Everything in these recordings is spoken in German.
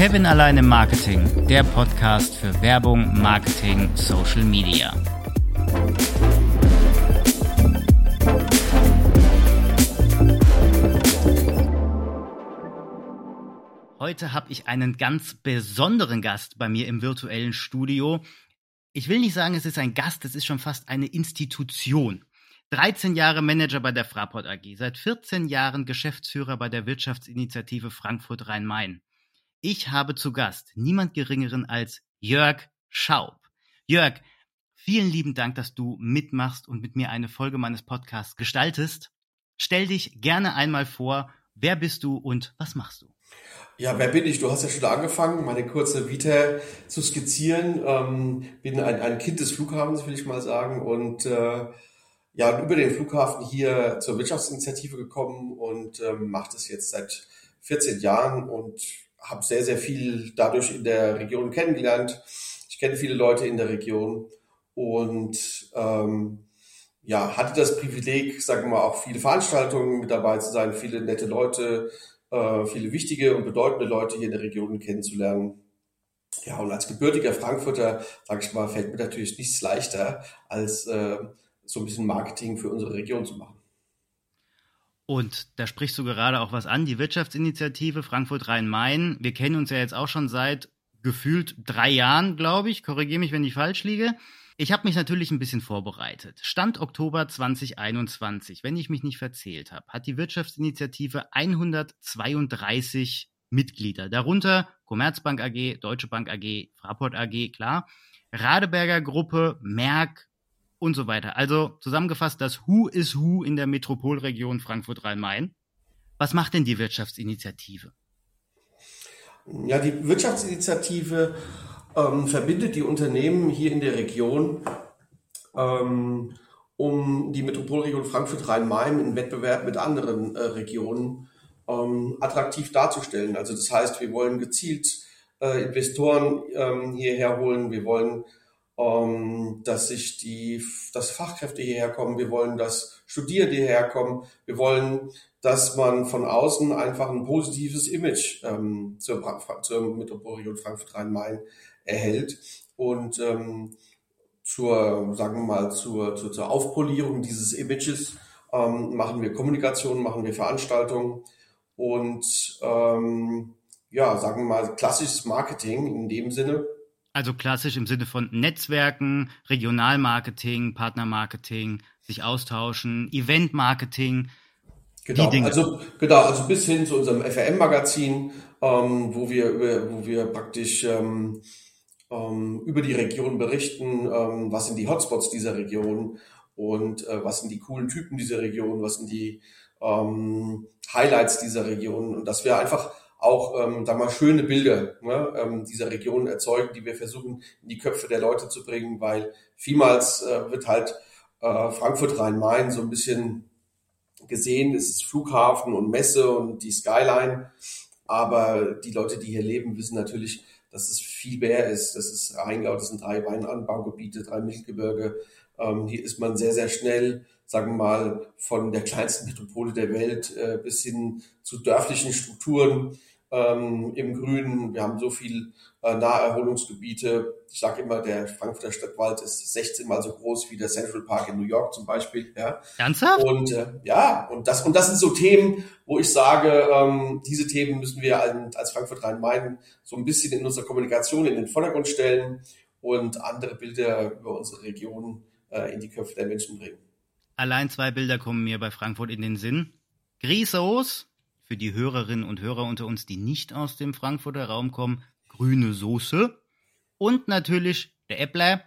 Kevin allein im Marketing, der Podcast für Werbung, Marketing, Social Media. Heute habe ich einen ganz besonderen Gast bei mir im virtuellen Studio. Ich will nicht sagen, es ist ein Gast, es ist schon fast eine Institution. 13 Jahre Manager bei der Fraport AG, seit 14 Jahren Geschäftsführer bei der Wirtschaftsinitiative Frankfurt Rhein-Main. Ich habe zu Gast niemand geringeren als Jörg Schaub. Jörg, vielen lieben Dank, dass du mitmachst und mit mir eine Folge meines Podcasts gestaltest. Stell dich gerne einmal vor, wer bist du und was machst du? Ja, wer bin ich? Du hast ja schon angefangen, meine kurze Vita zu skizzieren. Ähm, bin ein, ein Kind des Flughafens, will ich mal sagen, und äh, ja, über den Flughafen hier zur Wirtschaftsinitiative gekommen und ähm, mache das jetzt seit 14 Jahren und habe sehr, sehr viel dadurch in der Region kennengelernt. Ich kenne viele Leute in der Region und ähm, ja, hatte das Privileg, sagen wir mal, auch viele Veranstaltungen mit dabei zu sein, viele nette Leute, äh, viele wichtige und bedeutende Leute hier in der Region kennenzulernen. Ja, und als gebürtiger Frankfurter, sage ich mal, fällt mir natürlich nichts leichter, als äh, so ein bisschen Marketing für unsere Region zu machen. Und da sprichst du gerade auch was an, die Wirtschaftsinitiative Frankfurt Rhein-Main. Wir kennen uns ja jetzt auch schon seit gefühlt drei Jahren, glaube ich. Korrigiere mich, wenn ich falsch liege. Ich habe mich natürlich ein bisschen vorbereitet. Stand Oktober 2021, wenn ich mich nicht verzählt habe, hat die Wirtschaftsinitiative 132 Mitglieder, darunter Commerzbank AG, Deutsche Bank AG, Fraport AG, klar, Radeberger Gruppe, Merck, und so weiter. Also zusammengefasst, das Who is Who in der Metropolregion Frankfurt-Rhein-Main. Was macht denn die Wirtschaftsinitiative? Ja, die Wirtschaftsinitiative ähm, verbindet die Unternehmen hier in der Region, ähm, um die Metropolregion Frankfurt-Rhein-Main im Wettbewerb mit anderen äh, Regionen ähm, attraktiv darzustellen. Also das heißt, wir wollen gezielt äh, Investoren ähm, hierher holen, wir wollen ähm, dass sich die, dass Fachkräfte hierher kommen. Wir wollen, dass Studierende hierher kommen. Wir wollen, dass man von außen einfach ein positives Image ähm, zur, zur Metropolregion Frankfurt-Rhein-Main erhält und ähm, zur, sagen wir mal, zur, zur, zur Aufpolierung dieses Images ähm, machen wir Kommunikation, machen wir Veranstaltungen und ähm, ja, sagen wir mal, klassisches Marketing in dem Sinne also klassisch im Sinne von Netzwerken, Regionalmarketing, Partnermarketing, sich austauschen, Eventmarketing. Genau, also genau, also bis hin zu unserem FRM-Magazin, ähm, wo wir über, wo wir praktisch ähm, ähm, über die Region berichten, ähm, was sind die Hotspots dieser Region und äh, was sind die coolen Typen dieser Region, was sind die ähm, Highlights dieser Region und dass wir einfach auch, ähm, da mal schöne Bilder ne, ähm, dieser Region erzeugen, die wir versuchen in die Köpfe der Leute zu bringen, weil vielmals äh, wird halt äh, Frankfurt Rhein-Main so ein bisschen gesehen, es ist Flughafen und Messe und die Skyline, aber die Leute, die hier leben, wissen natürlich, dass es viel mehr ist. Das ist Rheingau, das sind drei Weinanbaugebiete, drei Mittelgebirge. Ähm, hier ist man sehr, sehr schnell, sagen wir mal, von der kleinsten Metropole der Welt äh, bis hin zu dörflichen Strukturen ähm, im Grünen. Wir haben so viel äh, Naherholungsgebiete. Ich sage immer, der Frankfurter Stadtwald ist 16 mal so groß wie der Central Park in New York zum Beispiel. Ja. Ernsthaft? Und äh, ja, und das und das sind so Themen, wo ich sage, ähm, diese Themen müssen wir als Frankfurt Rhein-Main so ein bisschen in unserer Kommunikation in den Vordergrund stellen und andere Bilder über unsere Region äh, in die Köpfe der Menschen bringen. Allein zwei Bilder kommen mir bei Frankfurt in den Sinn. Grisos für die Hörerinnen und Hörer unter uns, die nicht aus dem Frankfurter Raum kommen, grüne Soße und natürlich der Äppler,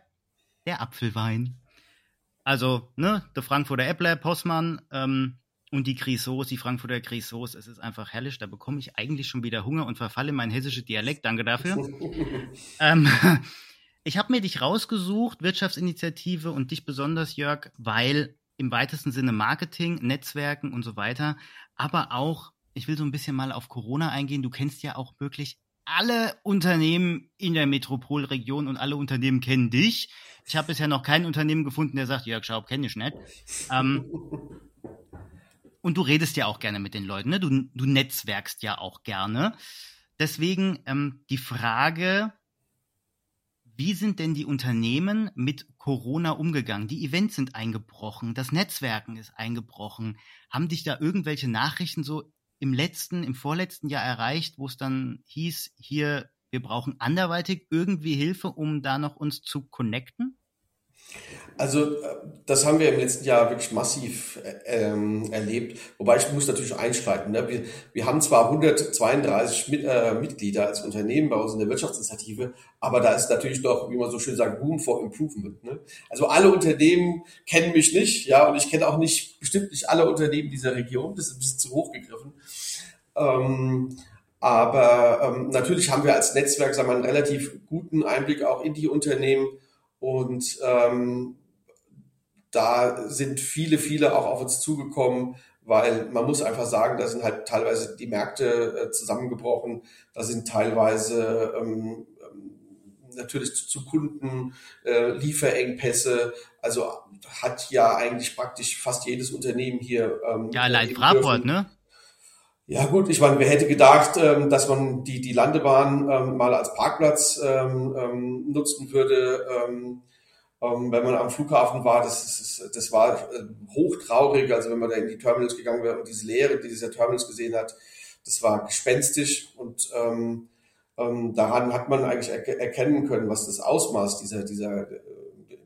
der Apfelwein. Also, ne, der Frankfurter Äppler, Possmann ähm, und die Grisauce, die Frankfurter Grisauce, es ist einfach herrlich. Da bekomme ich eigentlich schon wieder Hunger und verfalle in mein hessisches Dialekt. Danke dafür. ähm, ich habe mir dich rausgesucht, Wirtschaftsinitiative und dich besonders, Jörg, weil im weitesten Sinne Marketing, Netzwerken und so weiter, aber auch ich will so ein bisschen mal auf Corona eingehen. Du kennst ja auch wirklich alle Unternehmen in der Metropolregion und alle Unternehmen kennen dich. Ich habe bisher noch kein Unternehmen gefunden, der sagt, Jörg Schaub kenne ich nicht. Ähm, und du redest ja auch gerne mit den Leuten, ne? Du, du netzwerkst ja auch gerne. deswegen ähm, die Frage, wie sind denn die Unternehmen mit Corona umgegangen? Die Events sind eingebrochen, das Netzwerken ist eingebrochen. Haben dich da irgendwelche Nachrichten so im letzten, im vorletzten Jahr erreicht, wo es dann hieß, hier, wir brauchen anderweitig irgendwie Hilfe, um da noch uns zu connecten? Also äh, das haben wir im letzten Jahr wirklich massiv äh, ähm, erlebt. Wobei ich muss natürlich einschreiten. Ne? Wir, wir haben zwar 132 mit, äh, Mitglieder als Unternehmen bei uns in der Wirtschaftsinitiative, aber da ist natürlich noch, wie man so schön sagt, Room for Improvement. Ne? Also alle Unternehmen kennen mich nicht, ja, und ich kenne auch nicht, bestimmt nicht alle Unternehmen dieser Region. Das ist ein bisschen zu hoch gegriffen. Ähm, aber ähm, natürlich haben wir als Netzwerk sagen wir, einen relativ guten Einblick auch in die Unternehmen und ähm, da sind viele, viele auch auf uns zugekommen, weil man muss einfach sagen, da sind halt teilweise die Märkte äh, zusammengebrochen, da sind teilweise ähm, ähm, natürlich zu, zu Kunden äh, Lieferengpässe, also hat ja eigentlich praktisch fast jedes Unternehmen hier. Ähm, ja, allein Fraport, ne? Ja gut, ich meine, wer hätte gedacht, ähm, dass man die, die Landebahn ähm, mal als Parkplatz ähm, ähm, nutzen würde, ähm, ähm, wenn man am Flughafen war. Das, ist, das war äh, hochtraurig, also wenn man da in die Terminals gegangen wäre und diese Leere, die diese Terminals gesehen hat, das war gespenstisch und ähm, ähm, daran hat man eigentlich er erkennen können, was das Ausmaß dieser, dieser, äh,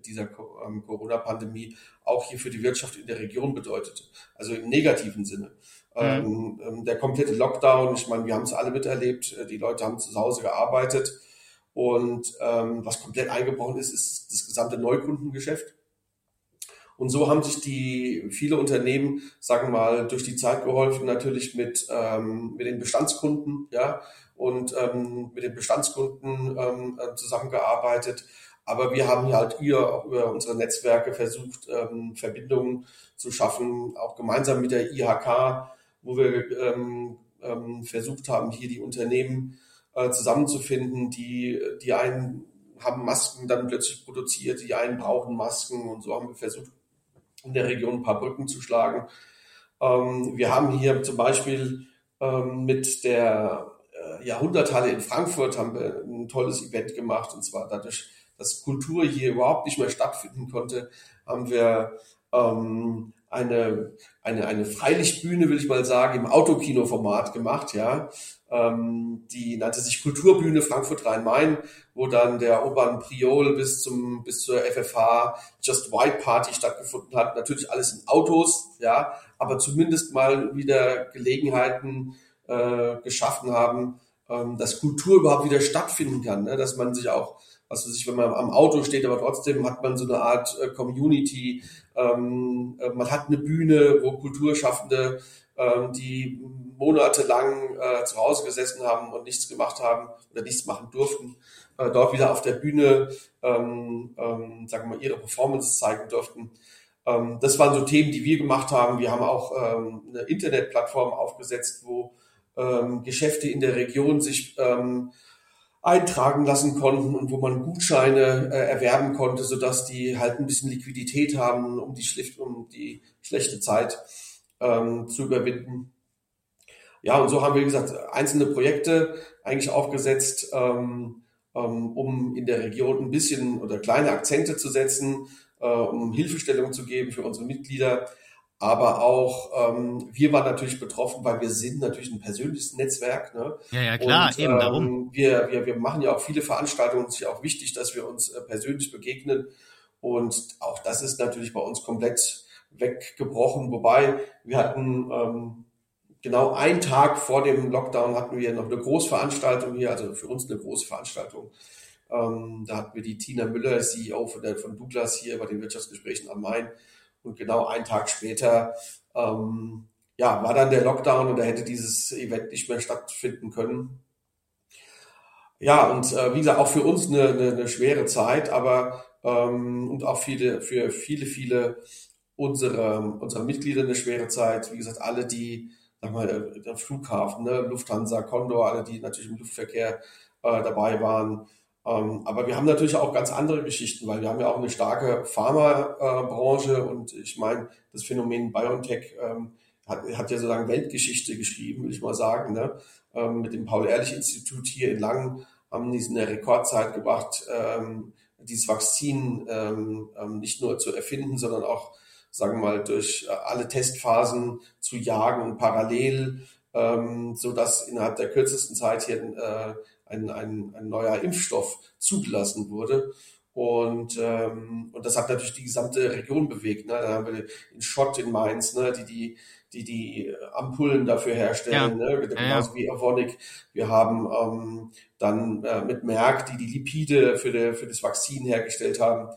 dieser ähm, Corona-Pandemie auch hier für die Wirtschaft in der Region bedeutet. Also im negativen Sinne. Mhm. Ähm, der komplette Lockdown, ich meine, wir haben es alle miterlebt, äh, die Leute haben zu Hause gearbeitet und ähm, was komplett eingebrochen ist, ist das gesamte Neukundengeschäft. Und so haben sich die viele Unternehmen, sagen wir mal, durch die Zeit geholfen, natürlich mit, ähm, mit den Bestandskunden, ja, und ähm, mit den Bestandskunden ähm, äh, zusammengearbeitet. Aber wir haben hier halt hier auch über unsere Netzwerke versucht, ähm, Verbindungen zu schaffen, auch gemeinsam mit der IHK wo wir ähm, ähm, versucht haben, hier die Unternehmen äh, zusammenzufinden, die, die einen haben Masken dann plötzlich produziert, die einen brauchen Masken. Und so haben wir versucht, in der Region ein paar Brücken zu schlagen. Ähm, wir haben hier zum Beispiel ähm, mit der äh, Jahrhunderthalle in Frankfurt haben wir ein tolles Event gemacht. Und zwar dadurch, dass Kultur hier überhaupt nicht mehr stattfinden konnte, haben wir ähm, eine, eine, eine Freilichtbühne, will ich mal sagen, im Autokino-Format gemacht, ja. Ähm, die nannte sich Kulturbühne Frankfurt Rhein-Main, wo dann der Obern Priol bis zum, bis zur FFH Just White Party stattgefunden hat. Natürlich alles in Autos, ja, aber zumindest mal wieder Gelegenheiten äh, geschaffen haben, ähm, dass Kultur überhaupt wieder stattfinden kann, ne? dass man sich auch was weiß ich, wenn man am Auto steht, aber trotzdem hat man so eine Art äh, Community. Ähm, äh, man hat eine Bühne, wo Kulturschaffende, ähm, die monatelang äh, zu Hause gesessen haben und nichts gemacht haben oder nichts machen durften, äh, dort wieder auf der Bühne, ähm, ähm, sagen wir mal, ihre Performance zeigen durften. Ähm, das waren so Themen, die wir gemacht haben. Wir haben auch ähm, eine Internetplattform aufgesetzt, wo ähm, Geschäfte in der Region sich ähm, eintragen lassen konnten und wo man Gutscheine äh, erwerben konnte, sodass die halt ein bisschen Liquidität haben, um die, schlicht, um die schlechte Zeit ähm, zu überwinden. Ja, und so haben wir, wie gesagt, einzelne Projekte eigentlich aufgesetzt, ähm, ähm, um in der Region ein bisschen oder kleine Akzente zu setzen, äh, um Hilfestellung zu geben für unsere Mitglieder. Aber auch ähm, wir waren natürlich betroffen, weil wir sind natürlich ein persönliches Netzwerk. Ne? Ja, ja, klar, und, eben ähm, darum. Wir, wir, wir machen ja auch viele Veranstaltungen. Es ist ja auch wichtig, dass wir uns äh, persönlich begegnen. Und auch das ist natürlich bei uns komplett weggebrochen. Wobei wir hatten ähm, genau einen Tag vor dem Lockdown hatten wir noch eine Großveranstaltung hier, also für uns eine große Veranstaltung. Ähm, da hatten wir die Tina Müller, CEO von, der, von Douglas hier bei den Wirtschaftsgesprächen am Main und genau einen Tag später ähm, ja, war dann der Lockdown und da hätte dieses Event nicht mehr stattfinden können. Ja, und äh, wie gesagt, auch für uns eine, eine, eine schwere Zeit, aber ähm, und auch viele, für viele, viele unserer, unserer Mitglieder eine schwere Zeit. Wie gesagt, alle, die, sag mal, der Flughafen, ne, Lufthansa, Condor, alle, die natürlich im Luftverkehr äh, dabei waren, aber wir haben natürlich auch ganz andere Geschichten, weil wir haben ja auch eine starke Pharmabranche und ich meine, das Phänomen BioNTech ähm, hat, hat ja sozusagen Weltgeschichte geschrieben, will ich mal sagen, ne? ähm, mit dem Paul-Ehrlich-Institut hier in Langen haben die es in der Rekordzeit gebracht, ähm, dieses Vakzin ähm, ähm, nicht nur zu erfinden, sondern auch, sagen wir mal, durch äh, alle Testphasen zu jagen und parallel, ähm, so dass innerhalb der kürzesten Zeit hier äh, ein, ein, ein neuer Impfstoff zugelassen wurde. Und, ähm, und das hat natürlich die gesamte Region bewegt. Ne? Da haben wir in Schott in Mainz, ne? die, die die die Ampullen dafür herstellen, ja. ne? genauso ja, wie Avonic. Wir haben ähm, dann äh, mit Merck, die die Lipide für, de, für das Vakzin hergestellt haben.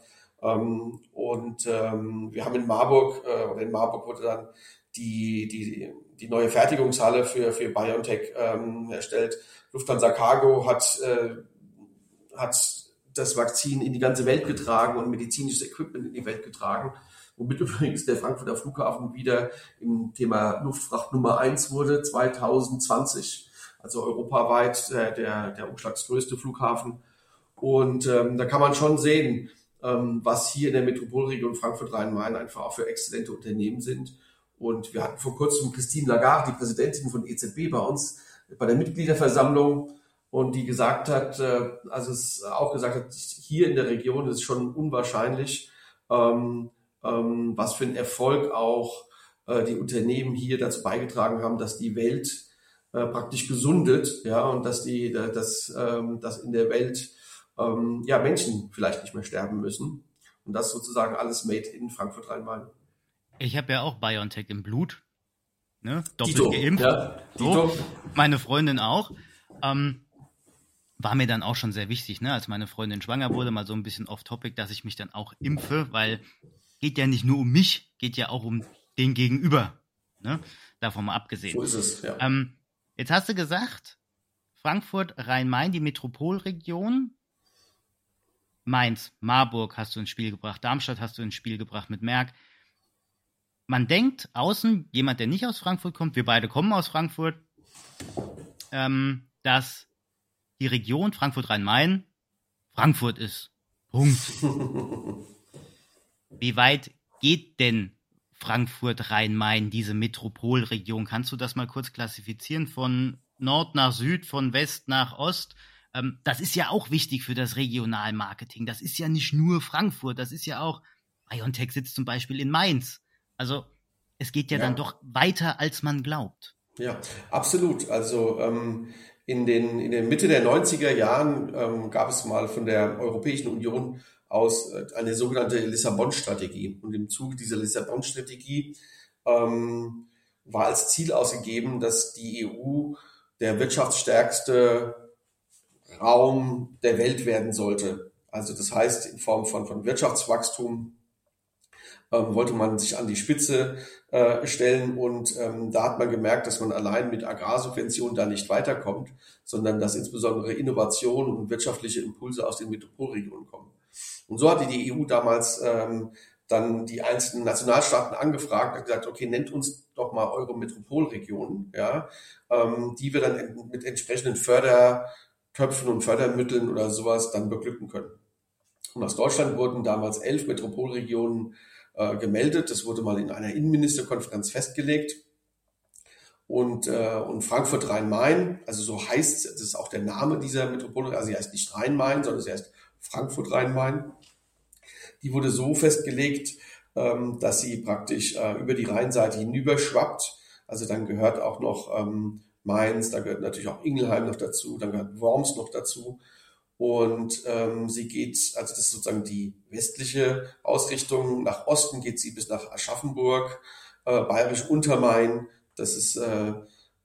Ähm, und ähm, wir haben in Marburg, äh, oder in Marburg wurde dann die, die, die neue Fertigungshalle für, für BioNTech ähm, erstellt. Lufthansa Cargo hat, äh, hat das Vakzin in die ganze Welt getragen und medizinisches Equipment in die Welt getragen womit übrigens der Frankfurter Flughafen wieder im Thema Luftfracht Nummer eins wurde, 2020. Also europaweit äh, der, der umschlagsgrößte Flughafen. Und ähm, da kann man schon sehen, ähm, was hier in der Metropolregion Frankfurt-Rhein-Main einfach auch für exzellente Unternehmen sind. Und wir hatten vor kurzem Christine Lagarde, die Präsidentin von EZB, bei uns bei der Mitgliederversammlung und die gesagt hat, äh, also es auch gesagt hat, hier in der Region ist schon unwahrscheinlich, ähm, ähm, was für ein Erfolg auch äh, die Unternehmen hier dazu beigetragen haben, dass die Welt äh, praktisch gesundet, ja, und dass die, dass, ähm, dass in der Welt ähm, ja Menschen vielleicht nicht mehr sterben müssen. Und das sozusagen alles made in Frankfurt Rhein-Main. Ich habe ja auch BioNTech im Blut, ne? Doppelt Dito, geimpft. Ja, so. Meine Freundin auch. Ähm, war mir dann auch schon sehr wichtig, ne, als meine Freundin schwanger wurde, mal so ein bisschen off-topic, dass ich mich dann auch impfe, weil geht ja nicht nur um mich, geht ja auch um den Gegenüber. Ne? Davon mal abgesehen. So ist es, ja. Ähm, jetzt hast du gesagt, Frankfurt, Rhein-Main, die Metropolregion. Mainz, Marburg hast du ins Spiel gebracht, Darmstadt hast du ins Spiel gebracht mit Merck. Man denkt außen, jemand, der nicht aus Frankfurt kommt, wir beide kommen aus Frankfurt, ähm, dass die Region Frankfurt-Rhein-Main Frankfurt ist. Punkt. Wie weit geht denn Frankfurt, Rhein-Main, diese Metropolregion? Kannst du das mal kurz klassifizieren von Nord nach Süd, von West nach Ost? Ähm, das ist ja auch wichtig für das Regionalmarketing. Das ist ja nicht nur Frankfurt, das ist ja auch, BioNTech sitzt zum Beispiel in Mainz. Also es geht ja, ja. dann doch weiter, als man glaubt. Ja, absolut. Also ähm, in, den, in der Mitte der 90er Jahren ähm, gab es mal von der Europäischen Union aus äh, eine sogenannte Lissabon-Strategie. Und im Zuge dieser Lissabon-Strategie ähm, war als Ziel ausgegeben, dass die EU der wirtschaftsstärkste Raum der Welt werden sollte. Also das heißt, in Form von, von Wirtschaftswachstum ähm, wollte man sich an die Spitze äh, stellen und ähm, da hat man gemerkt, dass man allein mit Agrarsubventionen da nicht weiterkommt, sondern dass insbesondere Innovation und wirtschaftliche Impulse aus den Metropolregionen kommen. Und so hatte die EU damals ähm, dann die einzelnen Nationalstaaten angefragt und gesagt, okay, nennt uns doch mal eure Metropolregionen, ja, ähm, die wir dann mit entsprechenden Fördertöpfen und Fördermitteln oder sowas dann beglücken können. Und aus Deutschland wurden damals elf Metropolregionen äh, gemeldet. Das wurde mal in einer Innenministerkonferenz festgelegt. Und, äh, und Frankfurt Rhein-Main, also so heißt, das ist auch der Name dieser Metropolregion, also sie heißt nicht Rhein-Main, sondern sie heißt Frankfurt Rhein-Main. Die wurde so festgelegt, ähm, dass sie praktisch äh, über die Rheinseite hinüberschwappt. Also dann gehört auch noch ähm, Mainz, da gehört natürlich auch Ingelheim noch dazu, dann gehört Worms noch dazu. Und ähm, sie geht, also das ist sozusagen die westliche Ausrichtung. Nach Osten geht sie bis nach Aschaffenburg, äh, Bayerisch Untermain. Das ist, äh,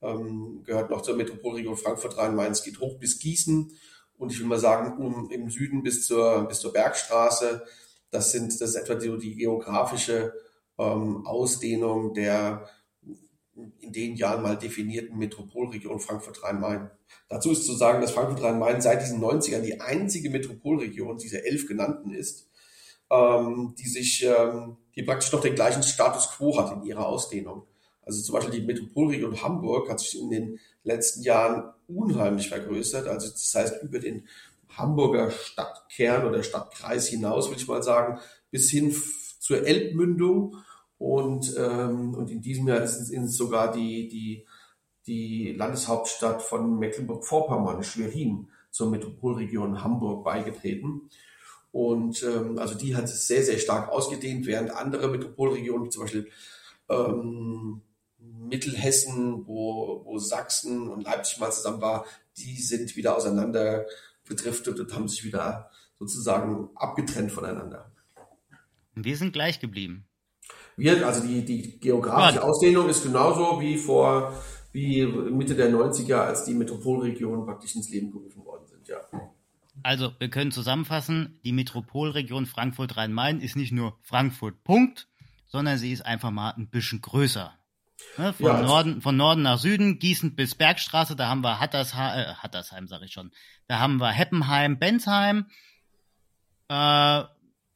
ähm, gehört noch zur Metropolregion Frankfurt-Rhein-Main. Es geht hoch bis Gießen. Und ich will mal sagen, um, im Süden bis zur, bis zur Bergstraße. Das sind, das ist etwa die, die geografische ähm, Ausdehnung der in den Jahren mal definierten Metropolregion Frankfurt-Rhein-Main. Dazu ist zu sagen, dass Frankfurt-Rhein-Main seit diesen 90ern die einzige Metropolregion dieser elf genannten ist, ähm, die sich, ähm, die praktisch noch den gleichen Status quo hat in ihrer Ausdehnung. Also zum Beispiel die Metropolregion Hamburg hat sich in den letzten Jahren unheimlich vergrößert. Also das heißt über den Hamburger Stadtkern oder Stadtkreis hinaus, will ich mal sagen, bis hin zur Elbmündung Und, ähm, und in diesem Jahr ist es sogar die, die, die Landeshauptstadt von Mecklenburg-Vorpommern, Schwerin, zur Metropolregion Hamburg beigetreten. Und ähm, also die hat es sehr, sehr stark ausgedehnt, während andere Metropolregionen, zum Beispiel ähm, Mittelhessen, wo, wo Sachsen und Leipzig mal zusammen war, die sind wieder auseinander gedriftet und haben sich wieder sozusagen abgetrennt voneinander. Wir sind gleich geblieben. Wir, also die, die geografische Ausdehnung ist genauso wie vor wie Mitte der 90er, als die Metropolregionen praktisch ins Leben gerufen worden sind, ja. Also, wir können zusammenfassen, die Metropolregion Frankfurt-Rhein-Main ist nicht nur Frankfurt, Punkt, sondern sie ist einfach mal ein bisschen größer. Ne, von, ja, Norden, von Norden nach Süden, Gießen bis Bergstraße, da haben wir Hattersheim, äh, Hattersheim sage ich schon, da haben wir Heppenheim, Bensheim, äh,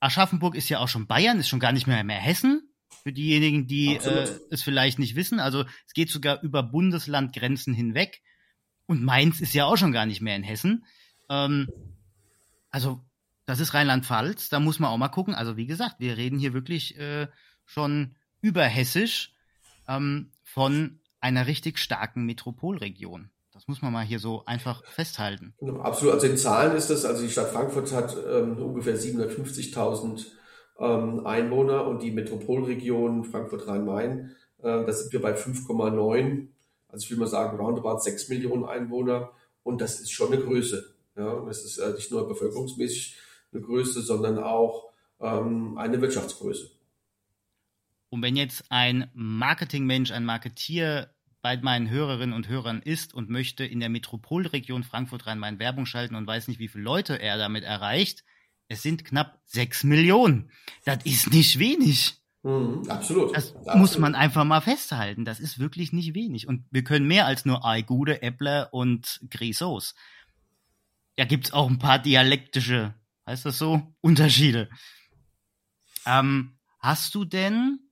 Aschaffenburg ist ja auch schon Bayern, ist schon gar nicht mehr mehr Hessen. Für diejenigen, die äh, es vielleicht nicht wissen. Also es geht sogar über Bundeslandgrenzen hinweg. Und Mainz ist ja auch schon gar nicht mehr in Hessen. Ähm, also das ist Rheinland-Pfalz, da muss man auch mal gucken. Also wie gesagt, wir reden hier wirklich äh, schon überhessisch ähm, von einer richtig starken Metropolregion. Das muss man mal hier so einfach festhalten. Absolut. Also in Zahlen ist das, also die Stadt Frankfurt hat ähm, ungefähr 750.000 ähm, Einwohner und die Metropolregion Frankfurt-Rhein-Main, äh, da sind wir bei 5,9. Also ich will mal sagen, roundabout 6 Millionen Einwohner und das ist schon eine Größe. Ja, das ist äh, nicht nur bevölkerungsmäßig eine Größe, sondern auch ähm, eine Wirtschaftsgröße. Und wenn jetzt ein Marketingmensch, ein Marketier bei meinen Hörerinnen und Hörern ist und möchte in der Metropolregion Frankfurt-Rhein-Main Werbung schalten und weiß nicht, wie viele Leute er damit erreicht, es sind knapp sechs Millionen. Das ist nicht wenig. Mhm, absolut. Das absolut. muss man einfach mal festhalten. Das ist wirklich nicht wenig. Und wir können mehr als nur Aigude, Äppler und Grisos. Da gibt's auch ein paar dialektische, heißt das so, Unterschiede. Ähm, hast du denn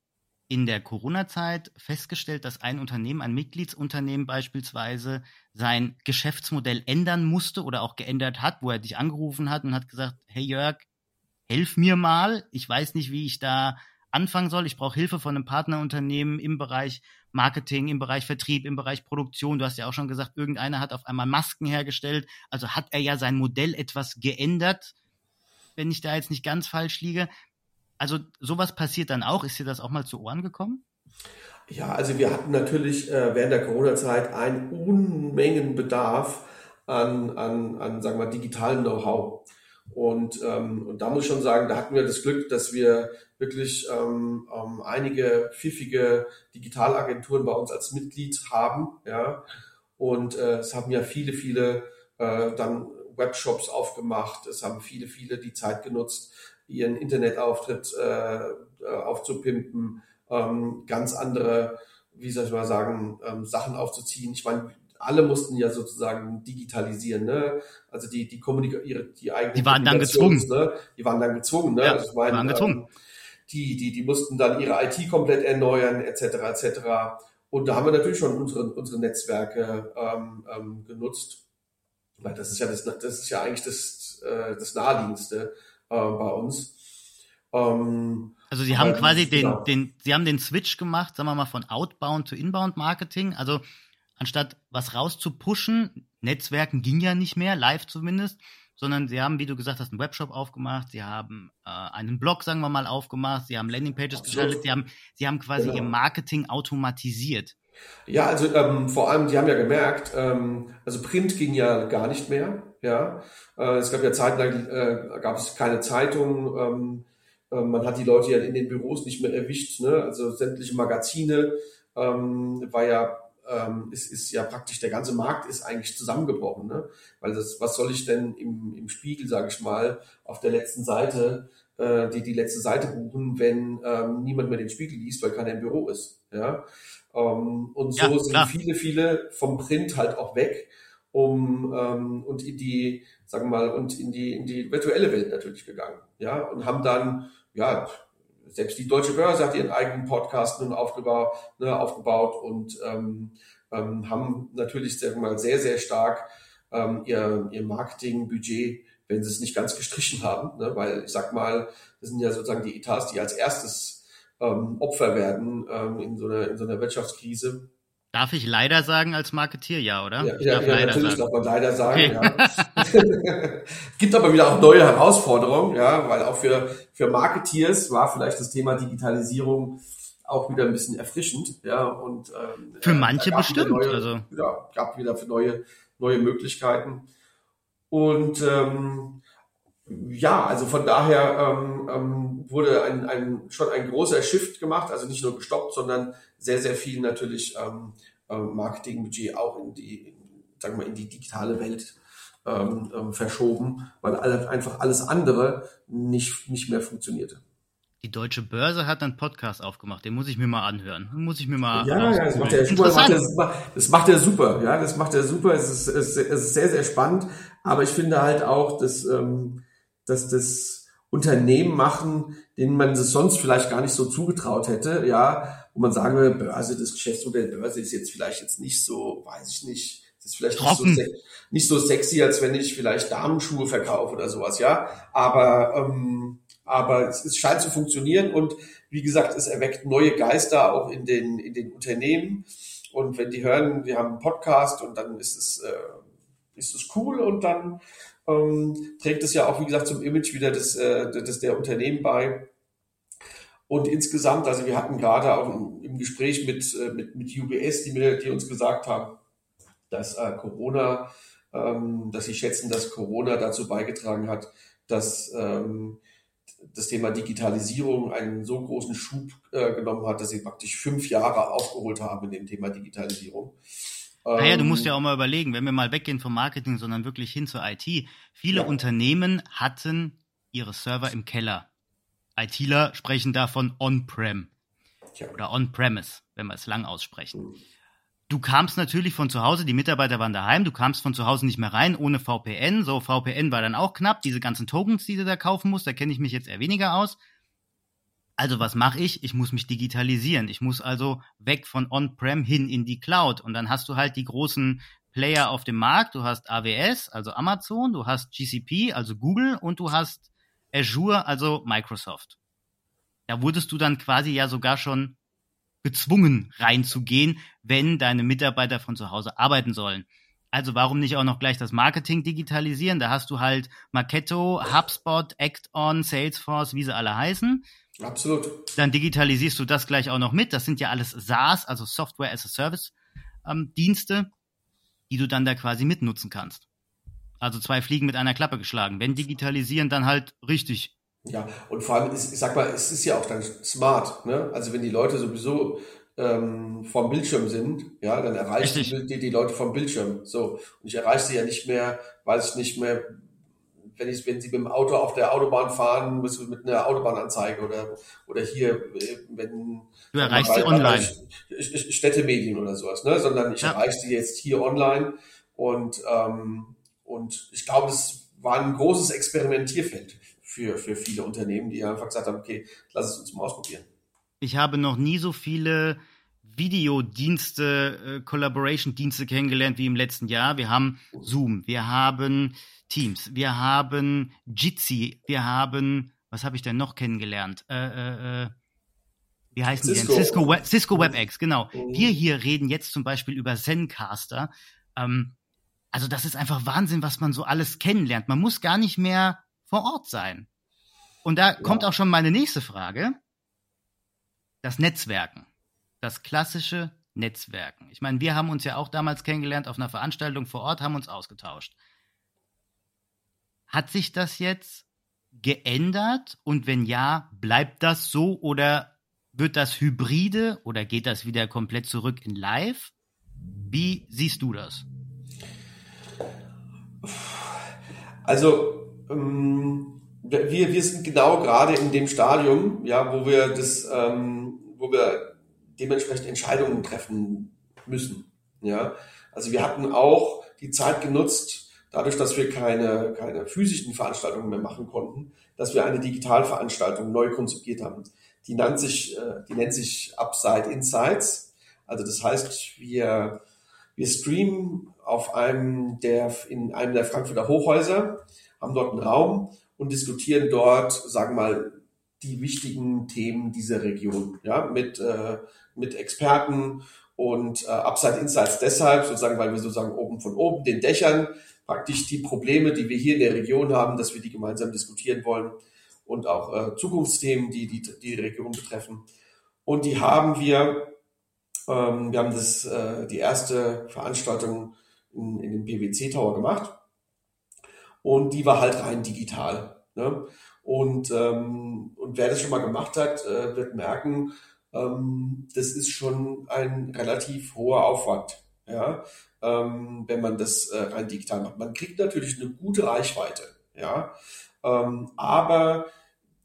in der Corona-Zeit festgestellt, dass ein Unternehmen, ein Mitgliedsunternehmen beispielsweise, sein Geschäftsmodell ändern musste oder auch geändert hat, wo er dich angerufen hat und hat gesagt, hey Jörg, helf mir mal, ich weiß nicht, wie ich da anfangen soll, ich brauche Hilfe von einem Partnerunternehmen im Bereich Marketing, im Bereich Vertrieb, im Bereich Produktion. Du hast ja auch schon gesagt, irgendeiner hat auf einmal Masken hergestellt, also hat er ja sein Modell etwas geändert, wenn ich da jetzt nicht ganz falsch liege. Also sowas passiert dann auch. Ist dir das auch mal zu Ohren gekommen? Ja, also wir hatten natürlich äh, während der Corona-Zeit einen Unmengen Bedarf an, an, an sagen wir, digitalem Know-how. Und, ähm, und da muss ich schon sagen, da hatten wir das Glück, dass wir wirklich ähm, ähm, einige pfiffige Digitalagenturen bei uns als Mitglied haben. Ja. Und äh, es haben ja viele, viele äh, dann Webshops aufgemacht. Es haben viele, viele die Zeit genutzt, ihren Internetauftritt äh, äh, aufzupimpen, ähm, ganz andere, wie soll ich mal sagen, ähm, Sachen aufzuziehen. Ich meine, alle mussten ja sozusagen digitalisieren, ne? Also die die Kommunikation, die eigenen die waren dann gezwungen, ne? Die waren dann gezwungen, ne? Ja, also ich meine, waren gezwungen. Ähm, die die die mussten dann ihre IT komplett erneuern, etc. etc. Und da haben wir natürlich schon unsere unsere Netzwerke ähm, ähm, genutzt. Weil das ist ja das das ist ja eigentlich das äh, das naheliegendste äh, bei uns. Ähm, also Sie haben quasi den, genau. den, Sie haben den Switch gemacht, sagen wir mal, von Outbound zu Inbound Marketing. Also anstatt was rauszupushen, Netzwerken ging ja nicht mehr, live zumindest, sondern Sie haben, wie du gesagt hast, einen Webshop aufgemacht, Sie haben äh, einen Blog, sagen wir mal, aufgemacht, Sie haben Landingpages gestaltet, Sie haben, Sie haben quasi genau. Ihr Marketing automatisiert. Ja, also ähm, vor allem, die haben ja gemerkt, ähm, also Print ging ja gar nicht mehr. Ja, äh, es gab ja zeitlang äh, gab es keine Zeitung. Ähm, äh, man hat die Leute ja in den Büros nicht mehr erwischt. Ne? Also sämtliche Magazine ähm, war ja ähm, ist, ist ja praktisch der ganze Markt ist eigentlich zusammengebrochen, ne? Weil das, was soll ich denn im, im Spiegel, sage ich mal, auf der letzten Seite äh, die die letzte Seite buchen, wenn ähm, niemand mehr den Spiegel liest, weil keiner im Büro ist, ja. Ähm, und so ja, sind viele, viele vom Print halt auch weg um ähm, und in die, sagen wir mal, und in die in die virtuelle Welt natürlich gegangen, ja, und haben dann ja selbst die Deutsche Börse hat ihren eigenen Podcast nun aufgebaut, ne, aufgebaut und ähm, ähm, haben natürlich sagen wir mal sehr sehr stark ähm, ihr ihr Marketingbudget, wenn sie es nicht ganz gestrichen haben, ne, weil ich sag mal, das sind ja sozusagen die Etats, die als erstes ähm, Opfer werden ähm, in, so einer, in so einer Wirtschaftskrise. Darf ich leider sagen als Marketier, ja, oder? Ja, ja, ja natürlich sagen. darf man leider sagen. Okay. Ja. Gibt aber wieder auch neue Herausforderungen, ja, weil auch für, für Marketeers war vielleicht das Thema Digitalisierung auch wieder ein bisschen erfrischend, ja, und ähm, für manche bestimmt, neue, also ja, gab wieder für neue neue Möglichkeiten und ähm, ja, also von daher ähm, ähm, wurde ein, ein, schon ein großer Shift gemacht, also nicht nur gestoppt, sondern sehr, sehr viel natürlich ähm, ähm, Marketingbudget auch in die, in, sagen wir, in die digitale Welt ähm, ähm, verschoben, weil einfach alles andere nicht, nicht mehr funktionierte. Die Deutsche Börse hat einen Podcast aufgemacht, den muss ich mir mal anhören. Den muss ich mir mal. Ja, ja das macht er super. Das macht er, das macht er super. Ja, das macht er super. Es ist, es ist sehr, sehr spannend. Aber ich finde halt auch, dass, ähm, dass das Unternehmen machen, denen man es sonst vielleicht gar nicht so zugetraut hätte, ja, wo man sagen würde, Börse, das Geschäftsmodell Börse ist jetzt vielleicht jetzt nicht so, weiß ich nicht, ist vielleicht nicht so, nicht so, sexy, als wenn ich vielleicht Damenschuhe verkaufe oder sowas, ja. Aber ähm, aber es, es scheint zu funktionieren und wie gesagt, es erweckt neue Geister auch in den in den Unternehmen. Und wenn die hören, wir haben einen Podcast und dann ist es äh, ist es cool und dann ähm, trägt es ja auch, wie gesagt, zum Image wieder des, äh, des der Unternehmen bei. Und insgesamt, also wir hatten gerade auch im Gespräch mit, äh, mit, mit UBS, die, mir, die uns gesagt haben, dass äh, Corona, ähm, dass sie schätzen, dass Corona dazu beigetragen hat, dass ähm, das Thema Digitalisierung einen so großen Schub äh, genommen hat, dass sie praktisch fünf Jahre aufgeholt haben in dem Thema Digitalisierung. Naja, du musst ja ähm, auch mal überlegen, wenn wir mal weggehen vom Marketing, sondern wirklich hin zur IT. Viele ja. Unternehmen hatten ihre Server im Keller. ITler sprechen davon On-Prem ja. oder On-Premise, wenn wir es lang aussprechen. Mhm. Du kamst natürlich von zu Hause, die Mitarbeiter waren daheim, du kamst von zu Hause nicht mehr rein ohne VPN. So, VPN war dann auch knapp, diese ganzen Tokens, die du da kaufen musst, da kenne ich mich jetzt eher weniger aus. Also was mache ich? Ich muss mich digitalisieren. Ich muss also weg von On-Prem hin in die Cloud. Und dann hast du halt die großen Player auf dem Markt. Du hast AWS, also Amazon, du hast GCP, also Google und du hast Azure, also Microsoft. Da wurdest du dann quasi ja sogar schon gezwungen reinzugehen, wenn deine Mitarbeiter von zu Hause arbeiten sollen. Also warum nicht auch noch gleich das Marketing digitalisieren? Da hast du halt Marketo, HubSpot, ActOn, Salesforce, wie sie alle heißen. Absolut. Dann digitalisierst du das gleich auch noch mit. Das sind ja alles SaaS, also Software as a Service ähm, Dienste, die du dann da quasi mitnutzen kannst. Also zwei Fliegen mit einer Klappe geschlagen. Wenn digitalisieren, dann halt richtig ja, und vor allem, ich sag mal, es ist ja auch dann smart. Ne? Also wenn die Leute sowieso ähm, vom Bildschirm sind, ja, dann erreicht die, die Leute vom Bildschirm. So. Und ich erreiche sie ja nicht mehr, weiß ich nicht mehr, wenn ich, wenn sie mit dem Auto auf der Autobahn fahren, mit einer Autobahnanzeige oder, oder hier, wenn. Du erreichst sie online. Städtemedien oder sowas, ne? Sondern ich ja. erreiche sie jetzt hier online und, ähm, und ich glaube, es war ein großes Experimentierfeld für, für viele Unternehmen, die einfach gesagt haben, okay, lass es uns mal ausprobieren. Ich habe noch nie so viele Videodienste, äh, Collaboration-Dienste kennengelernt wie im letzten Jahr. Wir haben Zoom, wir haben Teams, wir haben Jitsi, wir haben, was habe ich denn noch kennengelernt? Äh, äh, äh wie heißen Cisco. die denn? Cisco, Web, Cisco WebEx, genau. Mhm. Wir hier reden jetzt zum Beispiel über Zencaster. Ähm, also das ist einfach Wahnsinn, was man so alles kennenlernt. Man muss gar nicht mehr vor Ort sein. Und da ja. kommt auch schon meine nächste Frage. Das Netzwerken. Das klassische Netzwerken. Ich meine, wir haben uns ja auch damals kennengelernt auf einer Veranstaltung vor Ort, haben uns ausgetauscht. Hat sich das jetzt geändert? Und wenn ja, bleibt das so oder wird das hybride oder geht das wieder komplett zurück in Live? Wie siehst du das? Also ähm, wir, wir sind genau gerade in dem Stadium, ja, wo wir das, ähm, wo wir dementsprechend Entscheidungen treffen müssen. Ja, also wir hatten auch die Zeit genutzt, dadurch, dass wir keine, keine physischen Veranstaltungen mehr machen konnten, dass wir eine Digitalveranstaltung neu konzipiert haben. Die nennt sich, äh, die nennt sich Upside Insights. Also das heißt, wir, wir streamen auf einem der, in einem der Frankfurter Hochhäuser haben dort einen Raum und diskutieren dort, sagen wir mal, die wichtigen Themen dieser Region, ja, mit, äh, mit Experten und äh, Upside Insights deshalb, sozusagen, weil wir sozusagen oben von oben den Dächern praktisch die Probleme, die wir hier in der Region haben, dass wir die gemeinsam diskutieren wollen und auch äh, Zukunftsthemen, die, die die Region betreffen. Und die haben wir, ähm, wir haben das, äh, die erste Veranstaltung in, in dem PwC Tower gemacht und die war halt rein digital. Ne? Und, ähm, und wer das schon mal gemacht hat, äh, wird merken, ähm, das ist schon ein relativ hoher Aufwand, ja, ähm, wenn man das äh, rein digital macht. Man kriegt natürlich eine gute Reichweite, ja, ähm, aber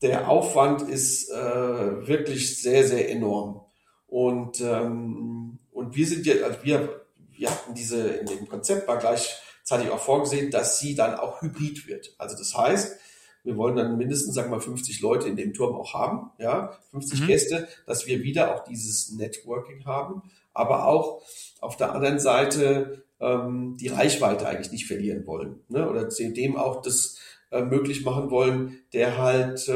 der Aufwand ist äh, wirklich sehr, sehr enorm. Und, ähm, und wir sind jetzt, also wir, wir hatten diese, in dem Konzept war gleichzeitig auch vorgesehen, dass sie dann auch hybrid wird. Also das heißt, wir wollen dann mindestens, sag mal, 50 Leute in dem Turm auch haben, ja, 50 mhm. Gäste, dass wir wieder auch dieses Networking haben, aber auch auf der anderen Seite ähm, die Reichweite eigentlich nicht verlieren wollen, ne? oder dem auch das äh, möglich machen wollen, der halt äh,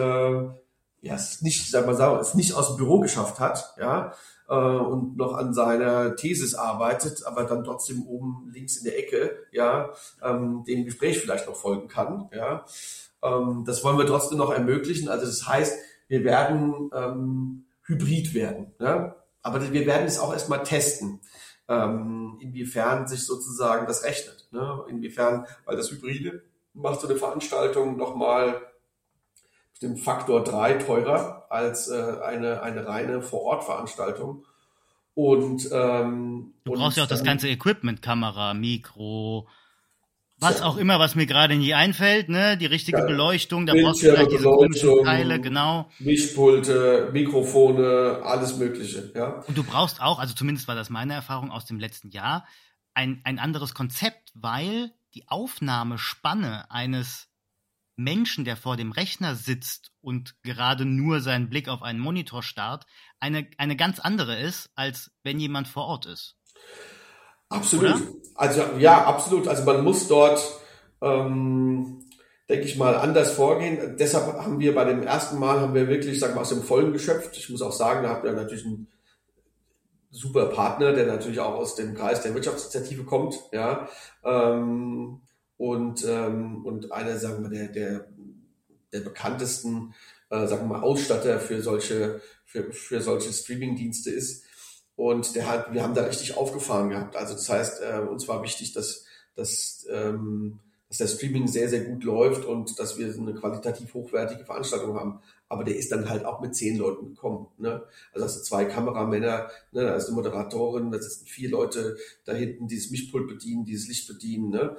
ja es nicht, sag mal, es nicht aus dem Büro geschafft hat, ja, äh, und noch an seiner Thesis arbeitet, aber dann trotzdem oben links in der Ecke, ja, ähm, dem Gespräch vielleicht noch folgen kann, ja. Ähm, das wollen wir trotzdem noch ermöglichen. Also das heißt, wir werden ähm, hybrid werden. Ne? Aber wir werden es auch erstmal testen, ähm, inwiefern sich sozusagen das rechnet. Ne? Inwiefern, weil das Hybride macht so eine Veranstaltung nochmal dem Faktor drei teurer als äh, eine, eine reine Vor-Ort-Veranstaltung. Und ähm, du brauchst und, ja auch das ganze Equipment, Kamera, Mikro, was auch immer, was mir gerade nie einfällt, ne? Die richtige ja. Beleuchtung, da brauchst du vielleicht diese komischen Teile, genau. Mischpulte, Mikrofone, alles Mögliche, ja. Und du brauchst auch, also zumindest war das meine Erfahrung aus dem letzten Jahr, ein, ein anderes Konzept, weil die Aufnahmespanne eines Menschen, der vor dem Rechner sitzt und gerade nur seinen Blick auf einen Monitor starrt, eine, eine ganz andere ist, als wenn jemand vor Ort ist. Absolut. Oder? Also ja, absolut. Also man muss dort, ähm, denke ich mal, anders vorgehen. Deshalb haben wir bei dem ersten Mal haben wir wirklich, sagen wir, aus dem Vollen geschöpft. Ich muss auch sagen, da habt ihr natürlich einen super Partner, der natürlich auch aus dem Kreis der Wirtschaftsinitiative kommt, ja. Ähm, und, ähm, und einer, sagen wir, der, der, der bekanntesten, äh, sagen wir mal, Ausstatter für solche, für, für solche Streaming-Dienste ist. Und der hat, wir haben da richtig aufgefahren gehabt. Also das heißt, äh, uns war wichtig, dass, dass, ähm, dass der Streaming sehr, sehr gut läuft und dass wir eine qualitativ hochwertige Veranstaltung haben. Aber der ist dann halt auch mit zehn Leuten gekommen. Ne? Also hast du zwei Kameramänner, ne? da ist eine Moderatorin, da sitzen vier Leute da hinten, die das Mischpult bedienen, dieses Licht bedienen. Ne?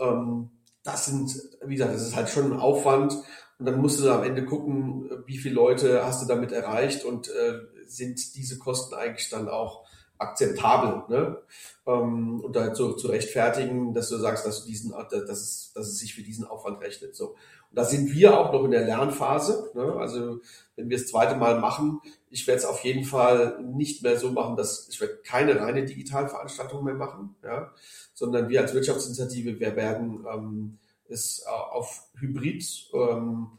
Ähm, das sind, wie gesagt, das ist halt schon ein Aufwand. Und dann musst du am Ende gucken, wie viele Leute hast du damit erreicht und äh, sind diese Kosten eigentlich dann auch akzeptabel, ne? Ähm, und da zu, zu rechtfertigen, dass du sagst, dass du diesen, dass es, dass es sich für diesen Aufwand rechnet. So. Und da sind wir auch noch in der Lernphase. Ne? Also wenn wir das zweite Mal machen, ich werde es auf jeden Fall nicht mehr so machen, dass ich werde keine reine Digitalveranstaltung mehr machen, ja? sondern wir als Wirtschaftsinitiative, wir werden ähm, es auf Hybrid ähm,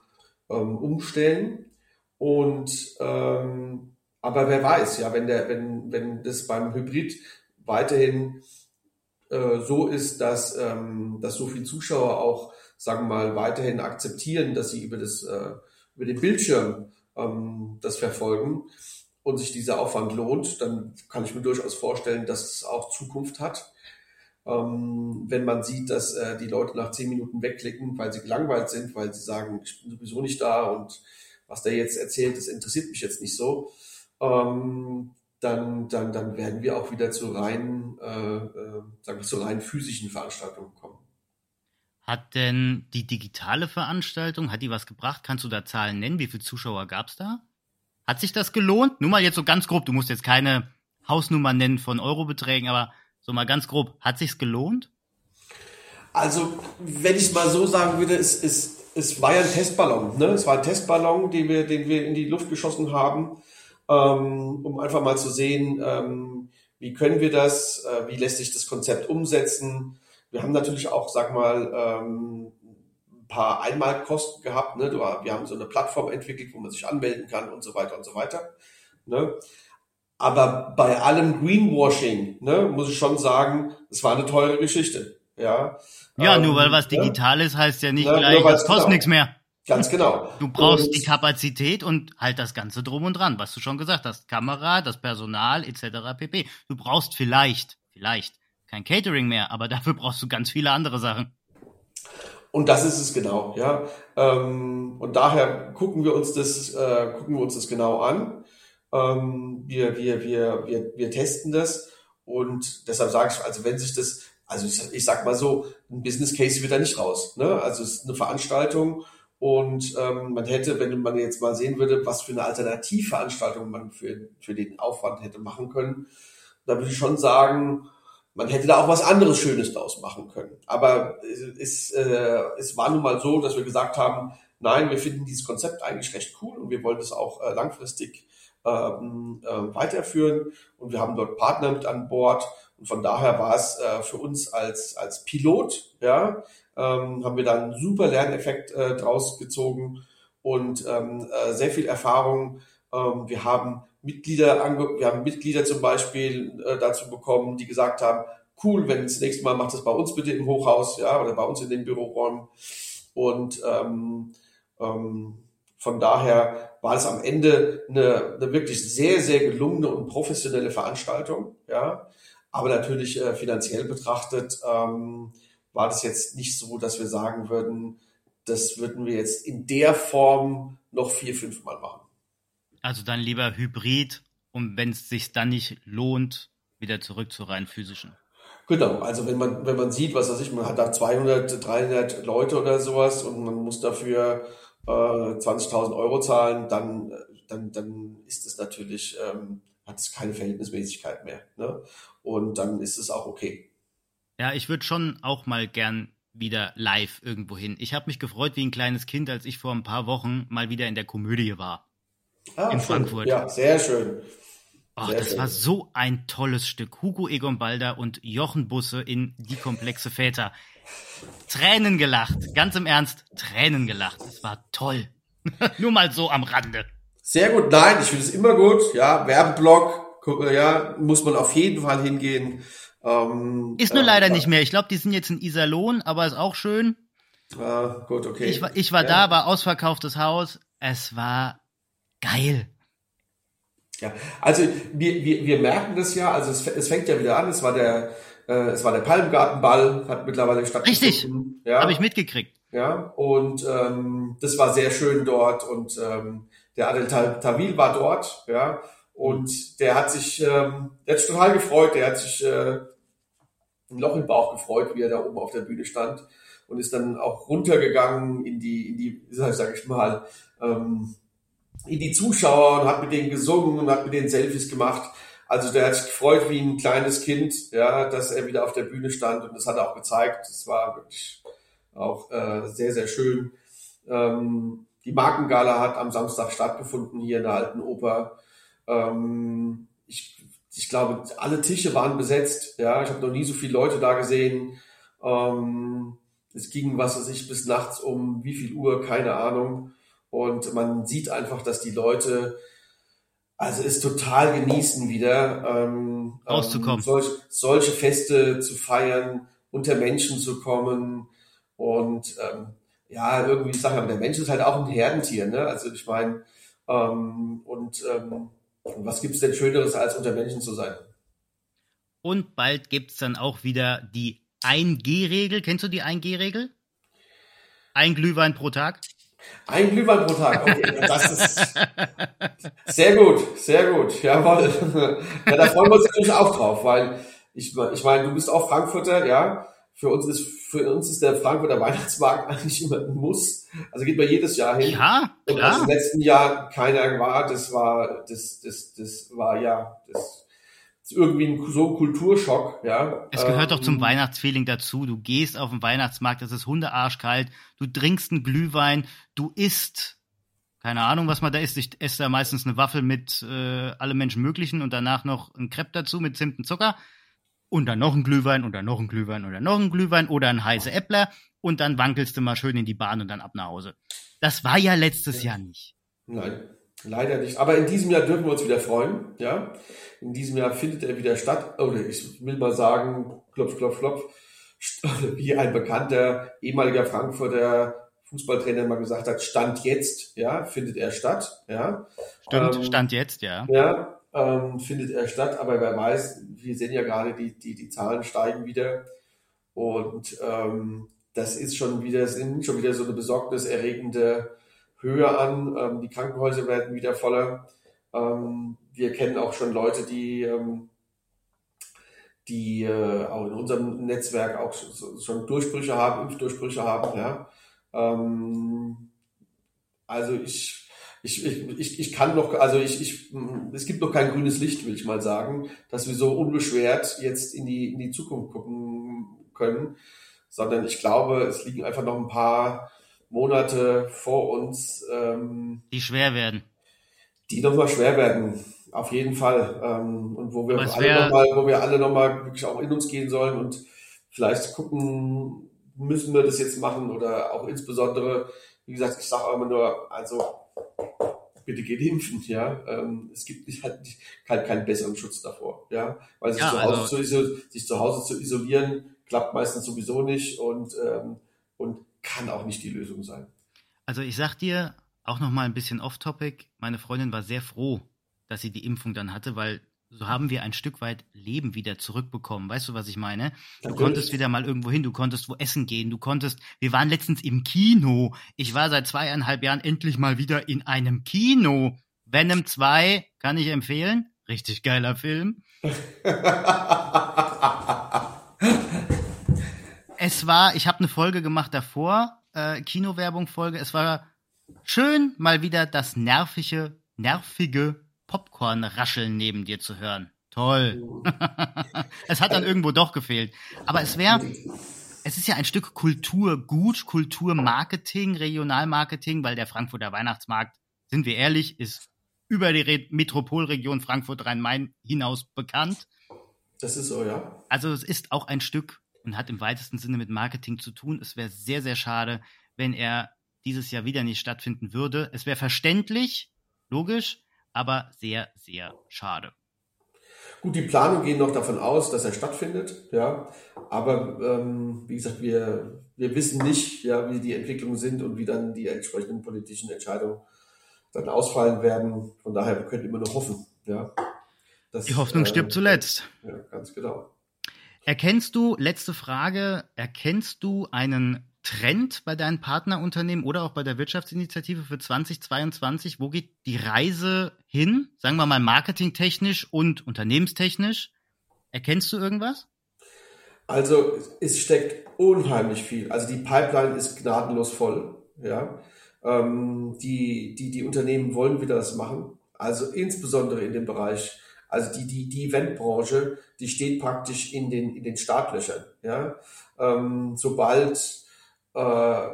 ähm, umstellen und ähm, aber wer weiß, ja, wenn der, wenn, wenn das beim Hybrid weiterhin äh, so ist, dass, ähm, dass so viele Zuschauer auch, sagen wir mal, weiterhin akzeptieren, dass sie über das, äh, über den Bildschirm ähm, das verfolgen und sich dieser Aufwand lohnt, dann kann ich mir durchaus vorstellen, dass es auch Zukunft hat. Ähm, wenn man sieht, dass äh, die Leute nach zehn Minuten wegklicken, weil sie gelangweilt sind, weil sie sagen, ich bin sowieso nicht da und was der jetzt erzählt, das interessiert mich jetzt nicht so ähm, dann, dann, dann werden wir auch wieder zu rein, äh, äh, sagen wir, zu rein physischen Veranstaltungen kommen. Hat denn die digitale Veranstaltung, hat die was gebracht? Kannst du da Zahlen nennen? Wie viele Zuschauer gab es da? Hat sich das gelohnt? Nur mal jetzt so ganz grob, du musst jetzt keine Hausnummer nennen von Eurobeträgen, aber so mal ganz grob, hat sich's gelohnt? Also, wenn ich es mal so sagen würde, es, es, es war ja ein Testballon. Ne? Es war ein Testballon, den wir, den wir in die Luft geschossen haben ähm, um einfach mal zu sehen, ähm, wie können wir das, äh, wie lässt sich das Konzept umsetzen. Wir haben natürlich auch, sag mal, ähm, paar Einmalkosten gehabt. Ne? Wir haben so eine Plattform entwickelt, wo man sich anmelden kann und so weiter und so weiter. Ne? Aber bei allem Greenwashing, ne, muss ich schon sagen, es war eine teure Geschichte. Ja, ja ähm, nur weil was ne? digital ist, heißt ja nicht ne, gleich, es kostet genau. nichts mehr. Ganz genau. Du brauchst und, die Kapazität und halt das Ganze drum und dran, was du schon gesagt hast. Kamera, das Personal etc. pp. Du brauchst vielleicht, vielleicht kein Catering mehr, aber dafür brauchst du ganz viele andere Sachen. Und das ist es genau, ja. Ähm, und daher gucken wir uns das, äh, gucken wir uns das genau an. Ähm, wir, wir, wir, wir, wir testen das und deshalb sage ich, also wenn sich das, also ich, ich sag mal so, ein Business Case wird da nicht raus. Ne? Also es ist eine Veranstaltung und ähm, man hätte, wenn man jetzt mal sehen würde, was für eine Alternativveranstaltung man für, für den Aufwand hätte machen können, da würde ich schon sagen, man hätte da auch was anderes Schönes draus machen können. Aber es, äh, es war nun mal so, dass wir gesagt haben, nein, wir finden dieses Konzept eigentlich recht cool und wir wollen es auch äh, langfristig ähm, äh, weiterführen. Und wir haben dort Partner mit an Bord. Und von daher war es äh, für uns als, als Pilot, ja, ähm, haben wir da einen super Lerneffekt äh, draus gezogen und ähm, äh, sehr viel Erfahrung. Ähm, wir haben Mitglieder, ange wir haben Mitglieder zum Beispiel äh, dazu bekommen, die gesagt haben, cool, wenn das nächste Mal macht das bei uns bitte im Hochhaus, ja, oder bei uns in den Büroräumen. Und ähm, ähm, von daher war es am Ende eine, eine wirklich sehr, sehr gelungene und professionelle Veranstaltung, ja. Aber natürlich äh, finanziell betrachtet ähm, war das jetzt nicht so, dass wir sagen würden, das würden wir jetzt in der Form noch vier, fünf Mal machen. Also dann lieber Hybrid, um wenn es sich dann nicht lohnt, wieder zurück zu rein physischen. Genau, also wenn man, wenn man sieht, was weiß ich, man hat da 200, 300 Leute oder sowas und man muss dafür äh, 20.000 Euro zahlen, dann, dann, dann ist es natürlich, ähm, hat es keine Verhältnismäßigkeit mehr. Ne? Und dann ist es auch okay. Ja, ich würde schon auch mal gern wieder live irgendwo hin. Ich habe mich gefreut wie ein kleines Kind, als ich vor ein paar Wochen mal wieder in der Komödie war. Ah, in schön. Frankfurt. Ja, sehr schön. Oh, das schön. war so ein tolles Stück. Hugo Egon Balder und Jochen Busse in Die komplexe Väter. Tränen gelacht. Ganz im Ernst, Tränen gelacht. Das war toll. Nur mal so am Rande. Sehr gut. Nein, ich finde es immer gut. Ja, Werbeblock, ja, muss man auf jeden Fall hingehen. Ähm, ist nur äh, leider nicht mehr. Ich glaube, die sind jetzt in Iserlohn, aber ist auch schön. Ah, gut, okay. Ich war, ich war ja. da, war ausverkauftes Haus. Es war geil. Ja, also wir, wir, wir merken das ja, also es, es fängt ja wieder an, es war der, äh, es war der Palmgartenball, hat mittlerweile stattgefunden. Richtig, ja. habe ich mitgekriegt. Ja, und ähm, das war sehr schön dort und ähm, der Adel Tawil war dort, ja, und der hat sich, ähm, der hat sich total gefreut, der hat sich äh, ein Loch im Bauch gefreut, wie er da oben auf der Bühne stand und ist dann auch runtergegangen in die, in die, sag ich mal, ähm, in die Zuschauer und hat mit denen gesungen und hat mit denen Selfies gemacht. Also der hat sich gefreut wie ein kleines Kind, ja, dass er wieder auf der Bühne stand und das hat er auch gezeigt. Das war wirklich auch äh, sehr, sehr schön. Ähm, die Markengala hat am Samstag stattgefunden hier in der Alten Oper. Ähm, ich, ich glaube, alle Tische waren besetzt. Ja, ich habe noch nie so viele Leute da gesehen. Ähm, es ging, was weiß ich, bis nachts um wie viel Uhr, keine Ahnung. Und man sieht einfach, dass die Leute also es total genießen wieder, ähm, rauszukommen, ähm, solch, solche Feste zu feiern, unter Menschen zu kommen und ähm, ja, irgendwie sagen wir, der Mensch ist halt auch ein Herdentier, ne? Also ich meine, ähm, und ähm, was gibt's denn Schöneres, als unter Menschen zu sein? Und bald gibt's dann auch wieder die 1G-Regel. Kennst du die 1G-Regel? Ein Glühwein pro Tag? Ein Glühwein pro Tag, okay, das ist sehr gut, sehr gut, jawohl. Ja, da freuen wir uns natürlich auch drauf, weil ich, ich meine, du bist auch Frankfurter, ja. Für uns ist, für uns ist der Frankfurter Weihnachtsmarkt eigentlich immer ein Muss. Also geht man jedes Jahr hin. Ja, klar. Und als im letzten Jahr keiner war, das war, das, das, das war ja, das irgendwie ein, so ein Kulturschock, ja. Es gehört ähm, doch zum ähm, Weihnachtsfeeling dazu. Du gehst auf den Weihnachtsmarkt, es ist hundearschkalt, du trinkst einen Glühwein, du isst, keine Ahnung, was man da isst. Ich esse da meistens eine Waffel mit äh, allem Menschen möglichen und danach noch ein Crepe dazu mit Zimt und Zucker. Und dann noch ein Glühwein und dann noch ein Glühwein und dann noch ein Glühwein oder ein heiße Äppler. und dann wankelst du mal schön in die Bahn und dann ab nach Hause. Das war ja letztes Jahr nicht. Nein, leider nicht. Aber in diesem Jahr dürfen wir uns wieder freuen. Ja, in diesem Jahr findet er wieder statt. Oder ich will mal sagen, klopf, klopf, klopf, wie ein bekannter ehemaliger Frankfurter Fußballtrainer mal gesagt hat, Stand jetzt, ja, findet er statt. Ja, stimmt, ähm, Stand jetzt, ja. Ja, ähm, findet er statt. Aber wer weiß, wir sehen ja gerade, die die die Zahlen steigen wieder und ähm, das ist schon wieder, sind schon wieder so eine besorgniserregende Höhe an. Ähm, die Krankenhäuser werden wieder voller. Ähm, wir kennen auch schon Leute, die, ähm, die äh, auch in unserem Netzwerk auch schon Durchbrüche haben, Impfdurchbrüche haben. Ja. Ähm, also ich, ich, ich, ich kann noch, also ich, ich, es gibt noch kein grünes Licht, will ich mal sagen, dass wir so unbeschwert jetzt in die, in die Zukunft gucken können sondern ich glaube, es liegen einfach noch ein paar Monate vor uns. Ähm, die schwer werden. Die nochmal schwer werden, auf jeden Fall. Ähm, und wo wir alle nochmal, wo wir alle nochmal wirklich auch in uns gehen sollen und vielleicht gucken, müssen wir das jetzt machen oder auch insbesondere, wie gesagt, ich sage immer nur, also bitte geht impfen, ja. Ähm, es gibt nicht, halt keinen, keinen besseren Schutz davor, ja. Weil sich, ja, zu, Hause also, zu, sich zu Hause zu isolieren, klappt meistens sowieso nicht und, ähm, und kann auch nicht die Lösung sein. Also ich sag dir auch noch mal ein bisschen off-topic. Meine Freundin war sehr froh, dass sie die Impfung dann hatte, weil so haben wir ein Stück weit Leben wieder zurückbekommen. Weißt du, was ich meine? Du Natürlich. konntest wieder mal irgendwo hin, du konntest wo essen gehen, du konntest, wir waren letztens im Kino. Ich war seit zweieinhalb Jahren endlich mal wieder in einem Kino. Venom 2 kann ich empfehlen. Richtig geiler Film. es war, ich habe eine Folge gemacht davor, äh, Kinowerbung-Folge. Es war schön, mal wieder das nervige, nervige Popcorn-Rascheln neben dir zu hören. Toll. es hat dann irgendwo doch gefehlt. Aber es wäre, es ist ja ein Stück Kulturgut, Kulturmarketing, Regionalmarketing, weil der Frankfurter Weihnachtsmarkt, sind wir ehrlich, ist über die Re Metropolregion Frankfurt-Rhein-Main hinaus bekannt. Das ist so, ja. Also es ist auch ein Stück und hat im weitesten Sinne mit Marketing zu tun. Es wäre sehr, sehr schade, wenn er dieses Jahr wieder nicht stattfinden würde. Es wäre verständlich, logisch, aber sehr, sehr schade. Gut, die Planungen gehen noch davon aus, dass er stattfindet, ja. Aber ähm, wie gesagt, wir, wir wissen nicht, ja, wie die Entwicklungen sind und wie dann die entsprechenden politischen Entscheidungen dann ausfallen werden. Von daher, wir können immer nur hoffen, ja. Dass, die Hoffnung äh, stirbt zuletzt. Ja, ganz genau. Erkennst du, letzte Frage, erkennst du einen Trend bei deinen Partnerunternehmen oder auch bei der Wirtschaftsinitiative für 2022? Wo geht die Reise hin? Sagen wir mal marketingtechnisch und unternehmenstechnisch. Erkennst du irgendwas? Also es steckt unheimlich viel. Also die Pipeline ist gnadenlos voll. Ja, ähm, die, die, die Unternehmen wollen wieder das machen. Also insbesondere in dem Bereich also die, die, die Eventbranche, die steht praktisch in den, in den Startlöchern. Ja? Ähm, sobald äh,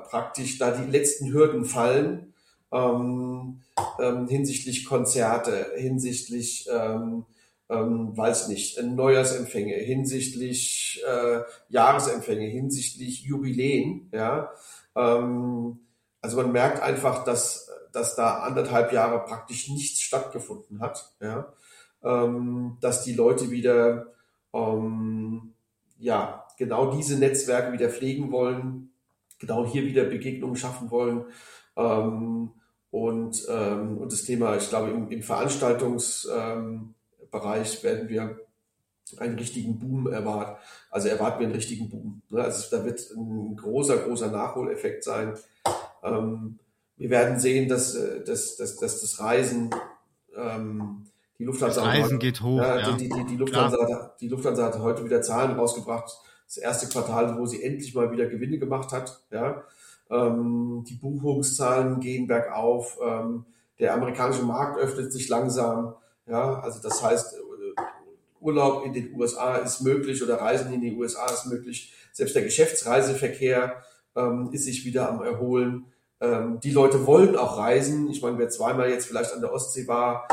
praktisch da die letzten Hürden fallen, ähm, ähm, hinsichtlich Konzerte, hinsichtlich, ähm, ähm, weiß nicht, Neujahrsempfänge, hinsichtlich äh, Jahresempfänge, hinsichtlich Jubiläen, ja, ähm, also man merkt einfach, dass, dass da anderthalb Jahre praktisch nichts stattgefunden hat, ja, ähm, dass die Leute wieder ähm, ja genau diese Netzwerke wieder pflegen wollen, genau hier wieder Begegnungen schaffen wollen. Ähm, und, ähm, und das Thema, ich glaube, im, im Veranstaltungsbereich werden wir einen richtigen Boom erwarten. Also erwarten wir einen richtigen Boom. Ne? Also da wird ein großer, großer Nachholeffekt sein. Ähm, wir werden sehen, dass, äh, dass, dass, dass das Reisen ähm, die Lufthansa das Reisen geht hoch. Ja, ja. Die, die, die, Lufthansa, die Lufthansa hat heute wieder Zahlen rausgebracht. Das erste Quartal, wo sie endlich mal wieder Gewinne gemacht hat. Ja. Ähm, die Buchungszahlen gehen bergauf. Ähm, der amerikanische Markt öffnet sich langsam. Ja, also das heißt, äh, Urlaub in den USA ist möglich oder Reisen in die USA ist möglich. Selbst der Geschäftsreiseverkehr ähm, ist sich wieder am Erholen. Ähm, die Leute wollen auch reisen. Ich meine, wer zweimal jetzt vielleicht an der Ostsee war,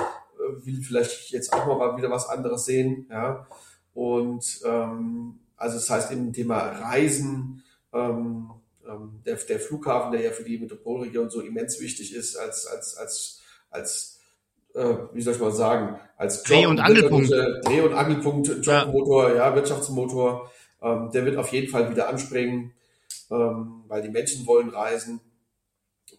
will vielleicht jetzt auch mal wieder was anderes sehen. Ja? Und ähm, also das heißt im Thema Reisen, ähm, ähm, der, der Flughafen, der ja für die Metropolregion so immens wichtig ist, als, als, als, als äh, wie soll ich mal sagen, als Job, Dreh- und Angelpunkt. Dreh- und Angelpunkt, Jobmotor, ja, ja Wirtschaftsmotor, ähm, der wird auf jeden Fall wieder anspringen, ähm, weil die Menschen wollen reisen.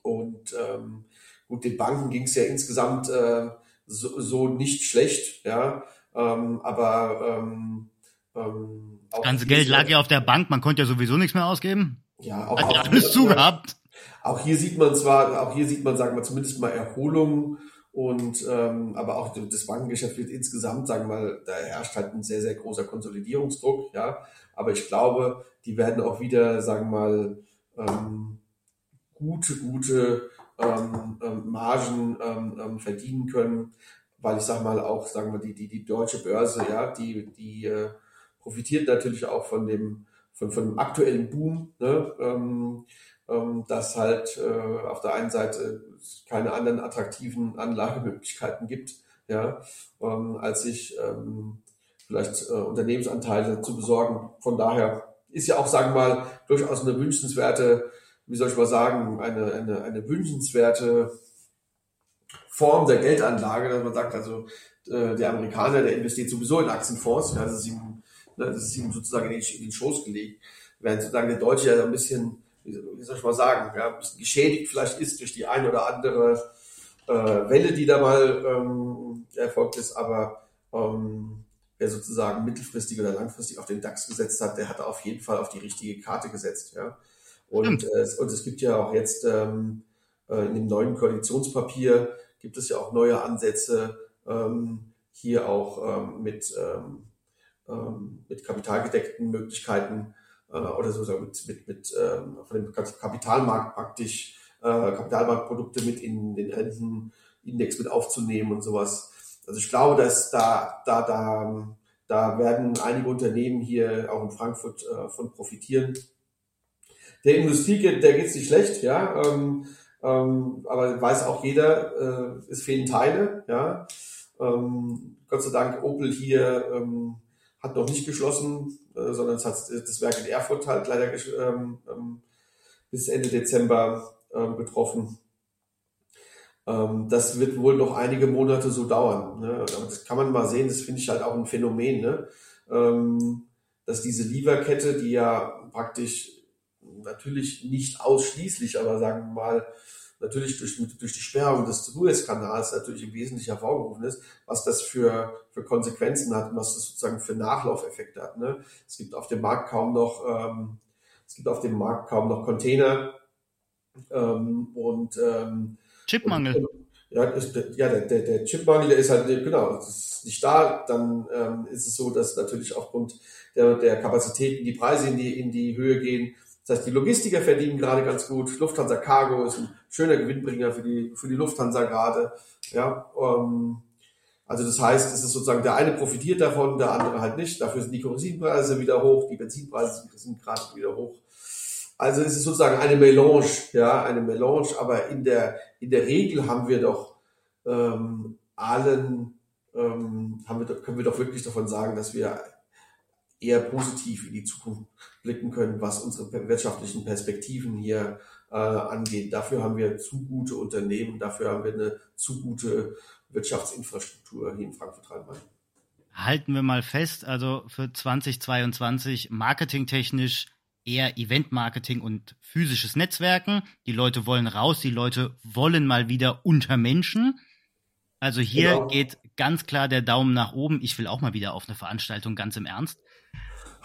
Und ähm, gut, den Banken ging es ja insgesamt äh, so, so nicht schlecht, ja, ähm, aber ähm, ähm, das ganze Geld lag ja auf der Bank, man konnte ja sowieso nichts mehr ausgeben. Ja, auch, Hat auch alles zugehabt. Auch hier sieht man zwar, auch hier sieht man, sagen wir zumindest mal Erholung und ähm, aber auch das Bankengeschäft wird insgesamt, sagen wir mal, da herrscht halt ein sehr, sehr großer Konsolidierungsdruck, ja. Aber ich glaube, die werden auch wieder, sagen wir mal, ähm, gute, gute ähm, ähm, Margen ähm, ähm, verdienen können, weil ich sag mal auch, sagen wir, die, die, die deutsche Börse, ja, die, die äh, profitiert natürlich auch von dem, von, von dem aktuellen Boom, ne? ähm, ähm, dass halt äh, auf der einen Seite keine anderen attraktiven Anlagemöglichkeiten gibt, ja, ähm, als sich ähm, vielleicht äh, Unternehmensanteile zu besorgen. Von daher ist ja auch, sagen wir mal, durchaus eine wünschenswerte, wie soll ich mal sagen, eine, eine, eine wünschenswerte Form der Geldanlage, dass man sagt, also äh, der Amerikaner, der investiert sowieso in Aktienfonds, ihm, ne, das ist ihm sozusagen in den, Schoß gelegt, während sozusagen der Deutsche ja ein bisschen wie soll ich mal sagen, ja, ein bisschen geschädigt vielleicht ist durch die eine oder andere äh, Welle, die da mal ähm, erfolgt ist, aber ähm, wer sozusagen mittelfristig oder langfristig auf den DAX gesetzt hat, der hat auf jeden Fall auf die richtige Karte gesetzt. Ja. Und, äh, und es gibt ja auch jetzt ähm, äh, in dem neuen Koalitionspapier gibt es ja auch neue Ansätze, ähm, hier auch ähm, mit, ähm, ähm, mit kapitalgedeckten Möglichkeiten äh, oder so mit, mit, mit ähm, von dem Kapitalmarkt praktisch äh, Kapitalmarktprodukte mit in den Rentenindex mit aufzunehmen und sowas. Also ich glaube, dass da, da, da, da werden einige Unternehmen hier auch in Frankfurt äh, von profitieren. Der Industrie geht, der geht's nicht schlecht, ja, ähm, ähm, aber weiß auch jeder, äh, es fehlen Teile, ja. Ähm, Gott sei Dank Opel hier ähm, hat noch nicht geschlossen, äh, sondern es hat das Werk in Erfurt halt leider ähm, ähm, bis Ende Dezember ähm, betroffen. Ähm, das wird wohl noch einige Monate so dauern. Ne? Aber das kann man mal sehen, das finde ich halt auch ein Phänomen, ne? Ähm, dass diese Lieferkette, die ja praktisch natürlich nicht ausschließlich, aber sagen wir mal, natürlich durch, durch die Sperrung des Suezkanals natürlich im Wesentlichen hervorgerufen ist, was das für, für Konsequenzen hat und was das sozusagen für Nachlaufeffekte hat. Ne? Es gibt auf dem Markt kaum noch, ähm, es gibt auf dem Markt kaum noch Container ähm, und ähm, Chipmangel. Und, ja, ja der, der, der Chipmangel, der ist halt, genau, ist nicht da. Dann ähm, ist es so, dass natürlich aufgrund der, der Kapazitäten die Preise in die, in die Höhe gehen. Das heißt, die Logistiker verdienen gerade ganz gut. Lufthansa Cargo ist ein schöner Gewinnbringer für die, für die Lufthansa gerade. Ja, ähm, also das heißt, es ist sozusagen, der eine profitiert davon, der andere halt nicht. Dafür sind die Kerosinpreise wieder hoch, die Benzinpreise sind gerade wieder hoch. Also es ist sozusagen eine Melange, ja, eine Melange, aber in der, in der Regel haben wir doch ähm, allen, ähm, haben wir, können wir doch wirklich davon sagen, dass wir eher positiv in die Zukunft blicken können, was unsere wirtschaftlichen Perspektiven hier äh, angeht. Dafür haben wir zu gute Unternehmen, dafür haben wir eine zu gute Wirtschaftsinfrastruktur hier in Frankfurt-Rhein-Main. Halten wir mal fest, also für 2022 marketingtechnisch eher Event-Marketing und physisches Netzwerken. Die Leute wollen raus, die Leute wollen mal wieder unter Menschen. Also hier genau. geht ganz klar der Daumen nach oben. Ich will auch mal wieder auf eine Veranstaltung, ganz im Ernst.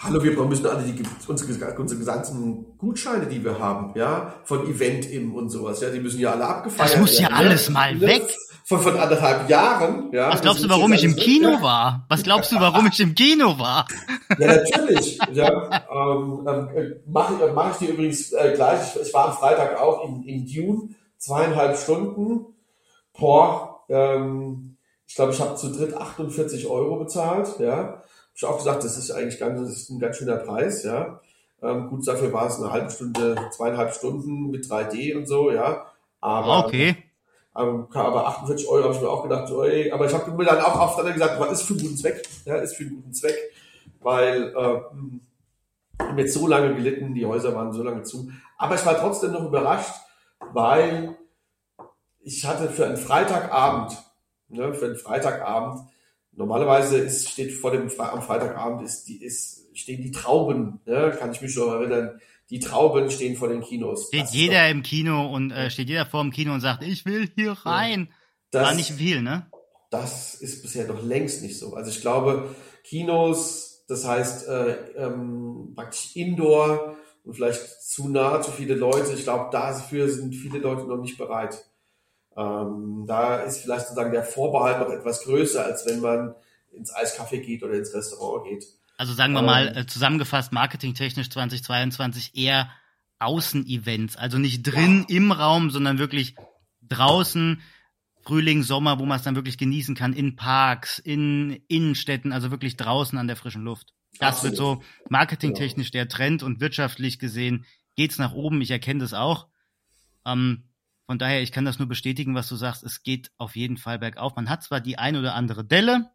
Hallo, wir müssen alle die, unsere, unsere ganzen Gutscheine, die wir haben, ja, von Event im und sowas, ja, die müssen ja alle abgefeiert werden. Das muss ja alles ja. mal weg. Von, von anderthalb Jahren, ja. Was glaubst du, warum ich im Kino weg? war? Was glaubst du, warum ich im Kino war? Ja, natürlich. ja, ähm, ähm, mache äh, mach ich dir übrigens äh, gleich. Ich war am Freitag auch in, in Dune, zweieinhalb Stunden. Boah, ähm, ich glaube, ich habe zu dritt 48 Euro bezahlt, ja ich auch gesagt, das ist eigentlich ganz, das ist ein ganz schöner Preis, ja. Ähm, gut, dafür war es eine halbe Stunde, zweieinhalb Stunden mit 3D und so, ja. Aber, okay. Ähm, aber 48 Euro habe ich mir auch gedacht, ey, aber ich habe mir dann auch oft dann gesagt, was ist für einen guten Zweck, ja, ist für einen guten Zweck, weil äh, wir haben jetzt so lange gelitten, die Häuser waren so lange zu, Aber ich war trotzdem noch überrascht, weil ich hatte für einen Freitagabend, ne, für einen Freitagabend, normalerweise ist, steht vor dem am Freitagabend ist die, ist, stehen die Trauben, ne, kann ich mich schon erinnern, die Trauben stehen vor den Kinos. Steht das jeder im Kino und äh, steht jeder vor dem Kino und sagt, ich will hier rein. Das, War nicht viel, ne? Das ist bisher noch längst nicht so. Also ich glaube, Kinos, das heißt äh, ähm, praktisch Indoor und vielleicht zu nah zu viele Leute. Ich glaube, dafür sind viele Leute noch nicht bereit. Ähm, da ist vielleicht sozusagen der Vorbehalt noch etwas größer, als wenn man ins Eiscafé geht oder ins Restaurant geht. Also sagen wir mal ähm, zusammengefasst, marketingtechnisch 2022 eher Außenevents, also nicht drin ja. im Raum, sondern wirklich draußen, Frühling, Sommer, wo man es dann wirklich genießen kann, in Parks, in Innenstädten, also wirklich draußen an der frischen Luft. Das Absolut. wird so marketingtechnisch der Trend und wirtschaftlich gesehen geht's nach oben. Ich erkenne das auch. Ähm, von daher, ich kann das nur bestätigen, was du sagst. Es geht auf jeden Fall bergauf. Man hat zwar die ein oder andere Delle,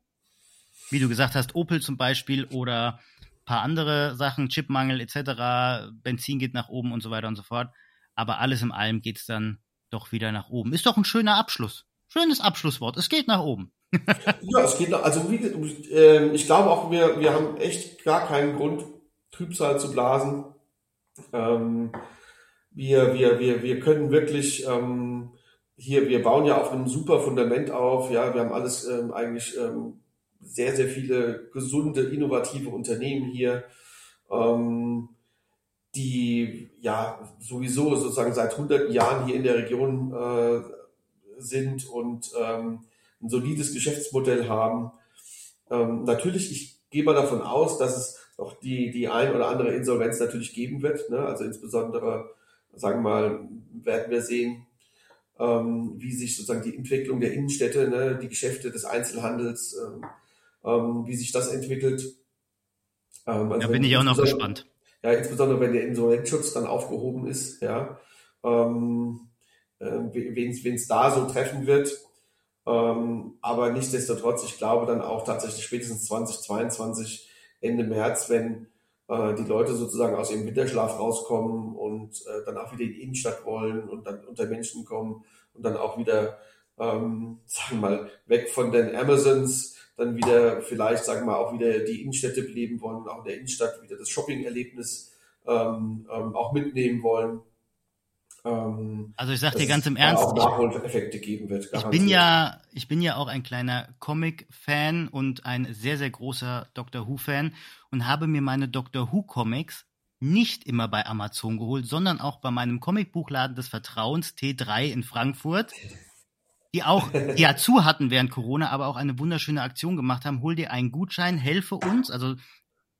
wie du gesagt hast, Opel zum Beispiel oder paar andere Sachen, Chipmangel etc., Benzin geht nach oben und so weiter und so fort. Aber alles in allem geht's dann doch wieder nach oben. Ist doch ein schöner Abschluss. Schönes Abschlusswort. Es geht nach oben. ja, es geht nach, also wie, äh, ich glaube auch, wir, wir haben echt gar keinen Grund, Trübsal zu blasen. Ähm, wir, wir, wir, wir können wirklich ähm, hier, wir bauen ja auf einem super Fundament auf. Ja, wir haben alles ähm, eigentlich ähm, sehr, sehr viele gesunde, innovative Unternehmen hier, ähm, die ja sowieso sozusagen seit hunderten Jahren hier in der Region äh, sind und ähm, ein solides Geschäftsmodell haben. Ähm, natürlich, ich gehe mal davon aus, dass es auch die, die ein oder andere Insolvenz natürlich geben wird. Ne? Also insbesondere, sagen wir mal, werden wir sehen, ähm, wie sich sozusagen die Entwicklung der Innenstädte, ne, die Geschäfte des Einzelhandels, ähm, ähm, wie sich das entwickelt. Ähm, also da bin ich auch noch gespannt. Ja, insbesondere wenn der Insolvenzschutz dann aufgehoben ist, ja, ähm, äh, wen es da so treffen wird. Ähm, aber nichtsdestotrotz, ich glaube dann auch tatsächlich spätestens 2022, Ende März, wenn die Leute sozusagen aus ihrem Winterschlaf rauskommen und äh, dann auch wieder in die Innenstadt wollen und dann unter Menschen kommen und dann auch wieder, ähm, sagen wir mal, weg von den Amazons, dann wieder vielleicht, sagen wir mal, auch wieder die Innenstädte beleben wollen, auch in der Innenstadt wieder das Shopping-Erlebnis ähm, ähm, auch mitnehmen wollen. Ähm, also ich sag dir ganz im Ernst, auch Nachholeffekte geben wird. Ich bin ja, ich bin ja auch ein kleiner Comic-Fan und ein sehr sehr großer Doctor Who-Fan und habe mir meine Doctor Who Comics nicht immer bei Amazon geholt, sondern auch bei meinem Comicbuchladen des Vertrauens T3 in Frankfurt die auch die ja zu hatten während Corona, aber auch eine wunderschöne Aktion gemacht haben. Hol dir einen Gutschein, helfe uns, also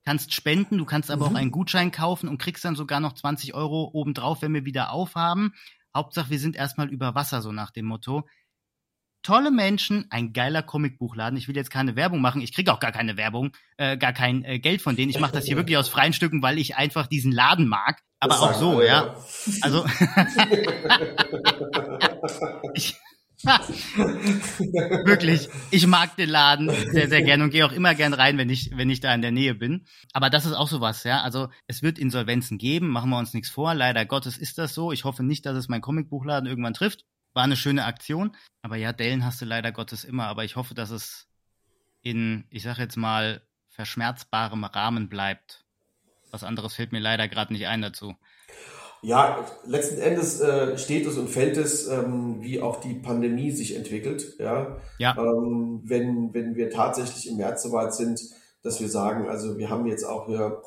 kannst spenden, du kannst aber mhm. auch einen Gutschein kaufen und kriegst dann sogar noch 20 Euro obendrauf, wenn wir wieder aufhaben. Hauptsache, wir sind erstmal über Wasser, so nach dem Motto. Tolle Menschen, ein geiler Comicbuchladen. Ich will jetzt keine Werbung machen. Ich kriege auch gar keine Werbung, äh, gar kein äh, Geld von denen. Ich mache das hier wirklich aus freien Stücken, weil ich einfach diesen Laden mag. Aber das auch so, ja. Also ich, Wirklich. Ich mag den Laden sehr, sehr gerne und gehe auch immer gern rein, wenn ich, wenn ich da in der Nähe bin. Aber das ist auch sowas, ja. Also es wird Insolvenzen geben, machen wir uns nichts vor. Leider Gottes ist das so. Ich hoffe nicht, dass es mein Comicbuchladen irgendwann trifft. War eine schöne Aktion. Aber ja, Dellen hast du leider Gottes immer. Aber ich hoffe, dass es in, ich sag jetzt mal, verschmerzbarem Rahmen bleibt. Was anderes fällt mir leider gerade nicht ein dazu. Ja, letzten Endes äh, steht es und fällt es, ähm, wie auch die Pandemie sich entwickelt. Ja, ja. Ähm, wenn, wenn wir tatsächlich im März soweit sind, dass wir sagen, also wir haben jetzt auch hier,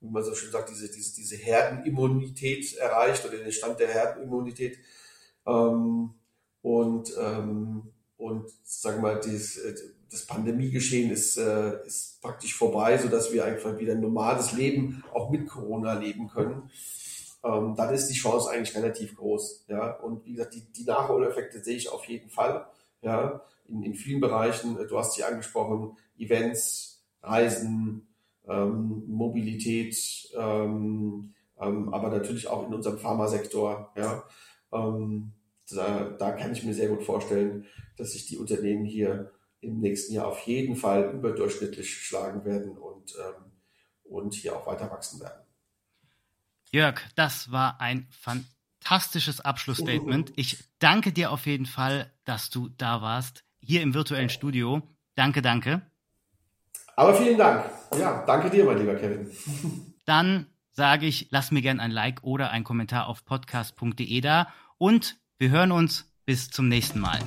wie man so schön sagt, diese, diese, diese Herdenimmunität erreicht oder den Stand der Herdenimmunität. Ähm, und, ähm, und sagen wir mal, dieses, das Pandemiegeschehen ist, äh, ist praktisch vorbei, sodass wir einfach wieder ein normales Leben auch mit Corona leben können ähm, dann ist die Chance eigentlich relativ groß. Ja, und wie gesagt, die, die Nachholeffekte sehe ich auf jeden Fall. Ja, in, in vielen Bereichen. Du hast sie angesprochen: Events, Reisen, ähm, Mobilität, ähm, ähm, aber natürlich auch in unserem Pharmasektor. Ja, ähm, da, da kann ich mir sehr gut vorstellen, dass sich die Unternehmen hier im nächsten Jahr auf jeden Fall überdurchschnittlich schlagen werden und, ähm, und hier auch weiter wachsen werden. Jörg, das war ein fantastisches Abschlussstatement. Ich danke dir auf jeden Fall, dass du da warst, hier im virtuellen Studio. Danke, danke. Aber vielen Dank. Ja, danke dir, mein lieber Kevin. Dann sage ich, lass mir gern ein Like oder ein Kommentar auf podcast.de da und wir hören uns bis zum nächsten Mal.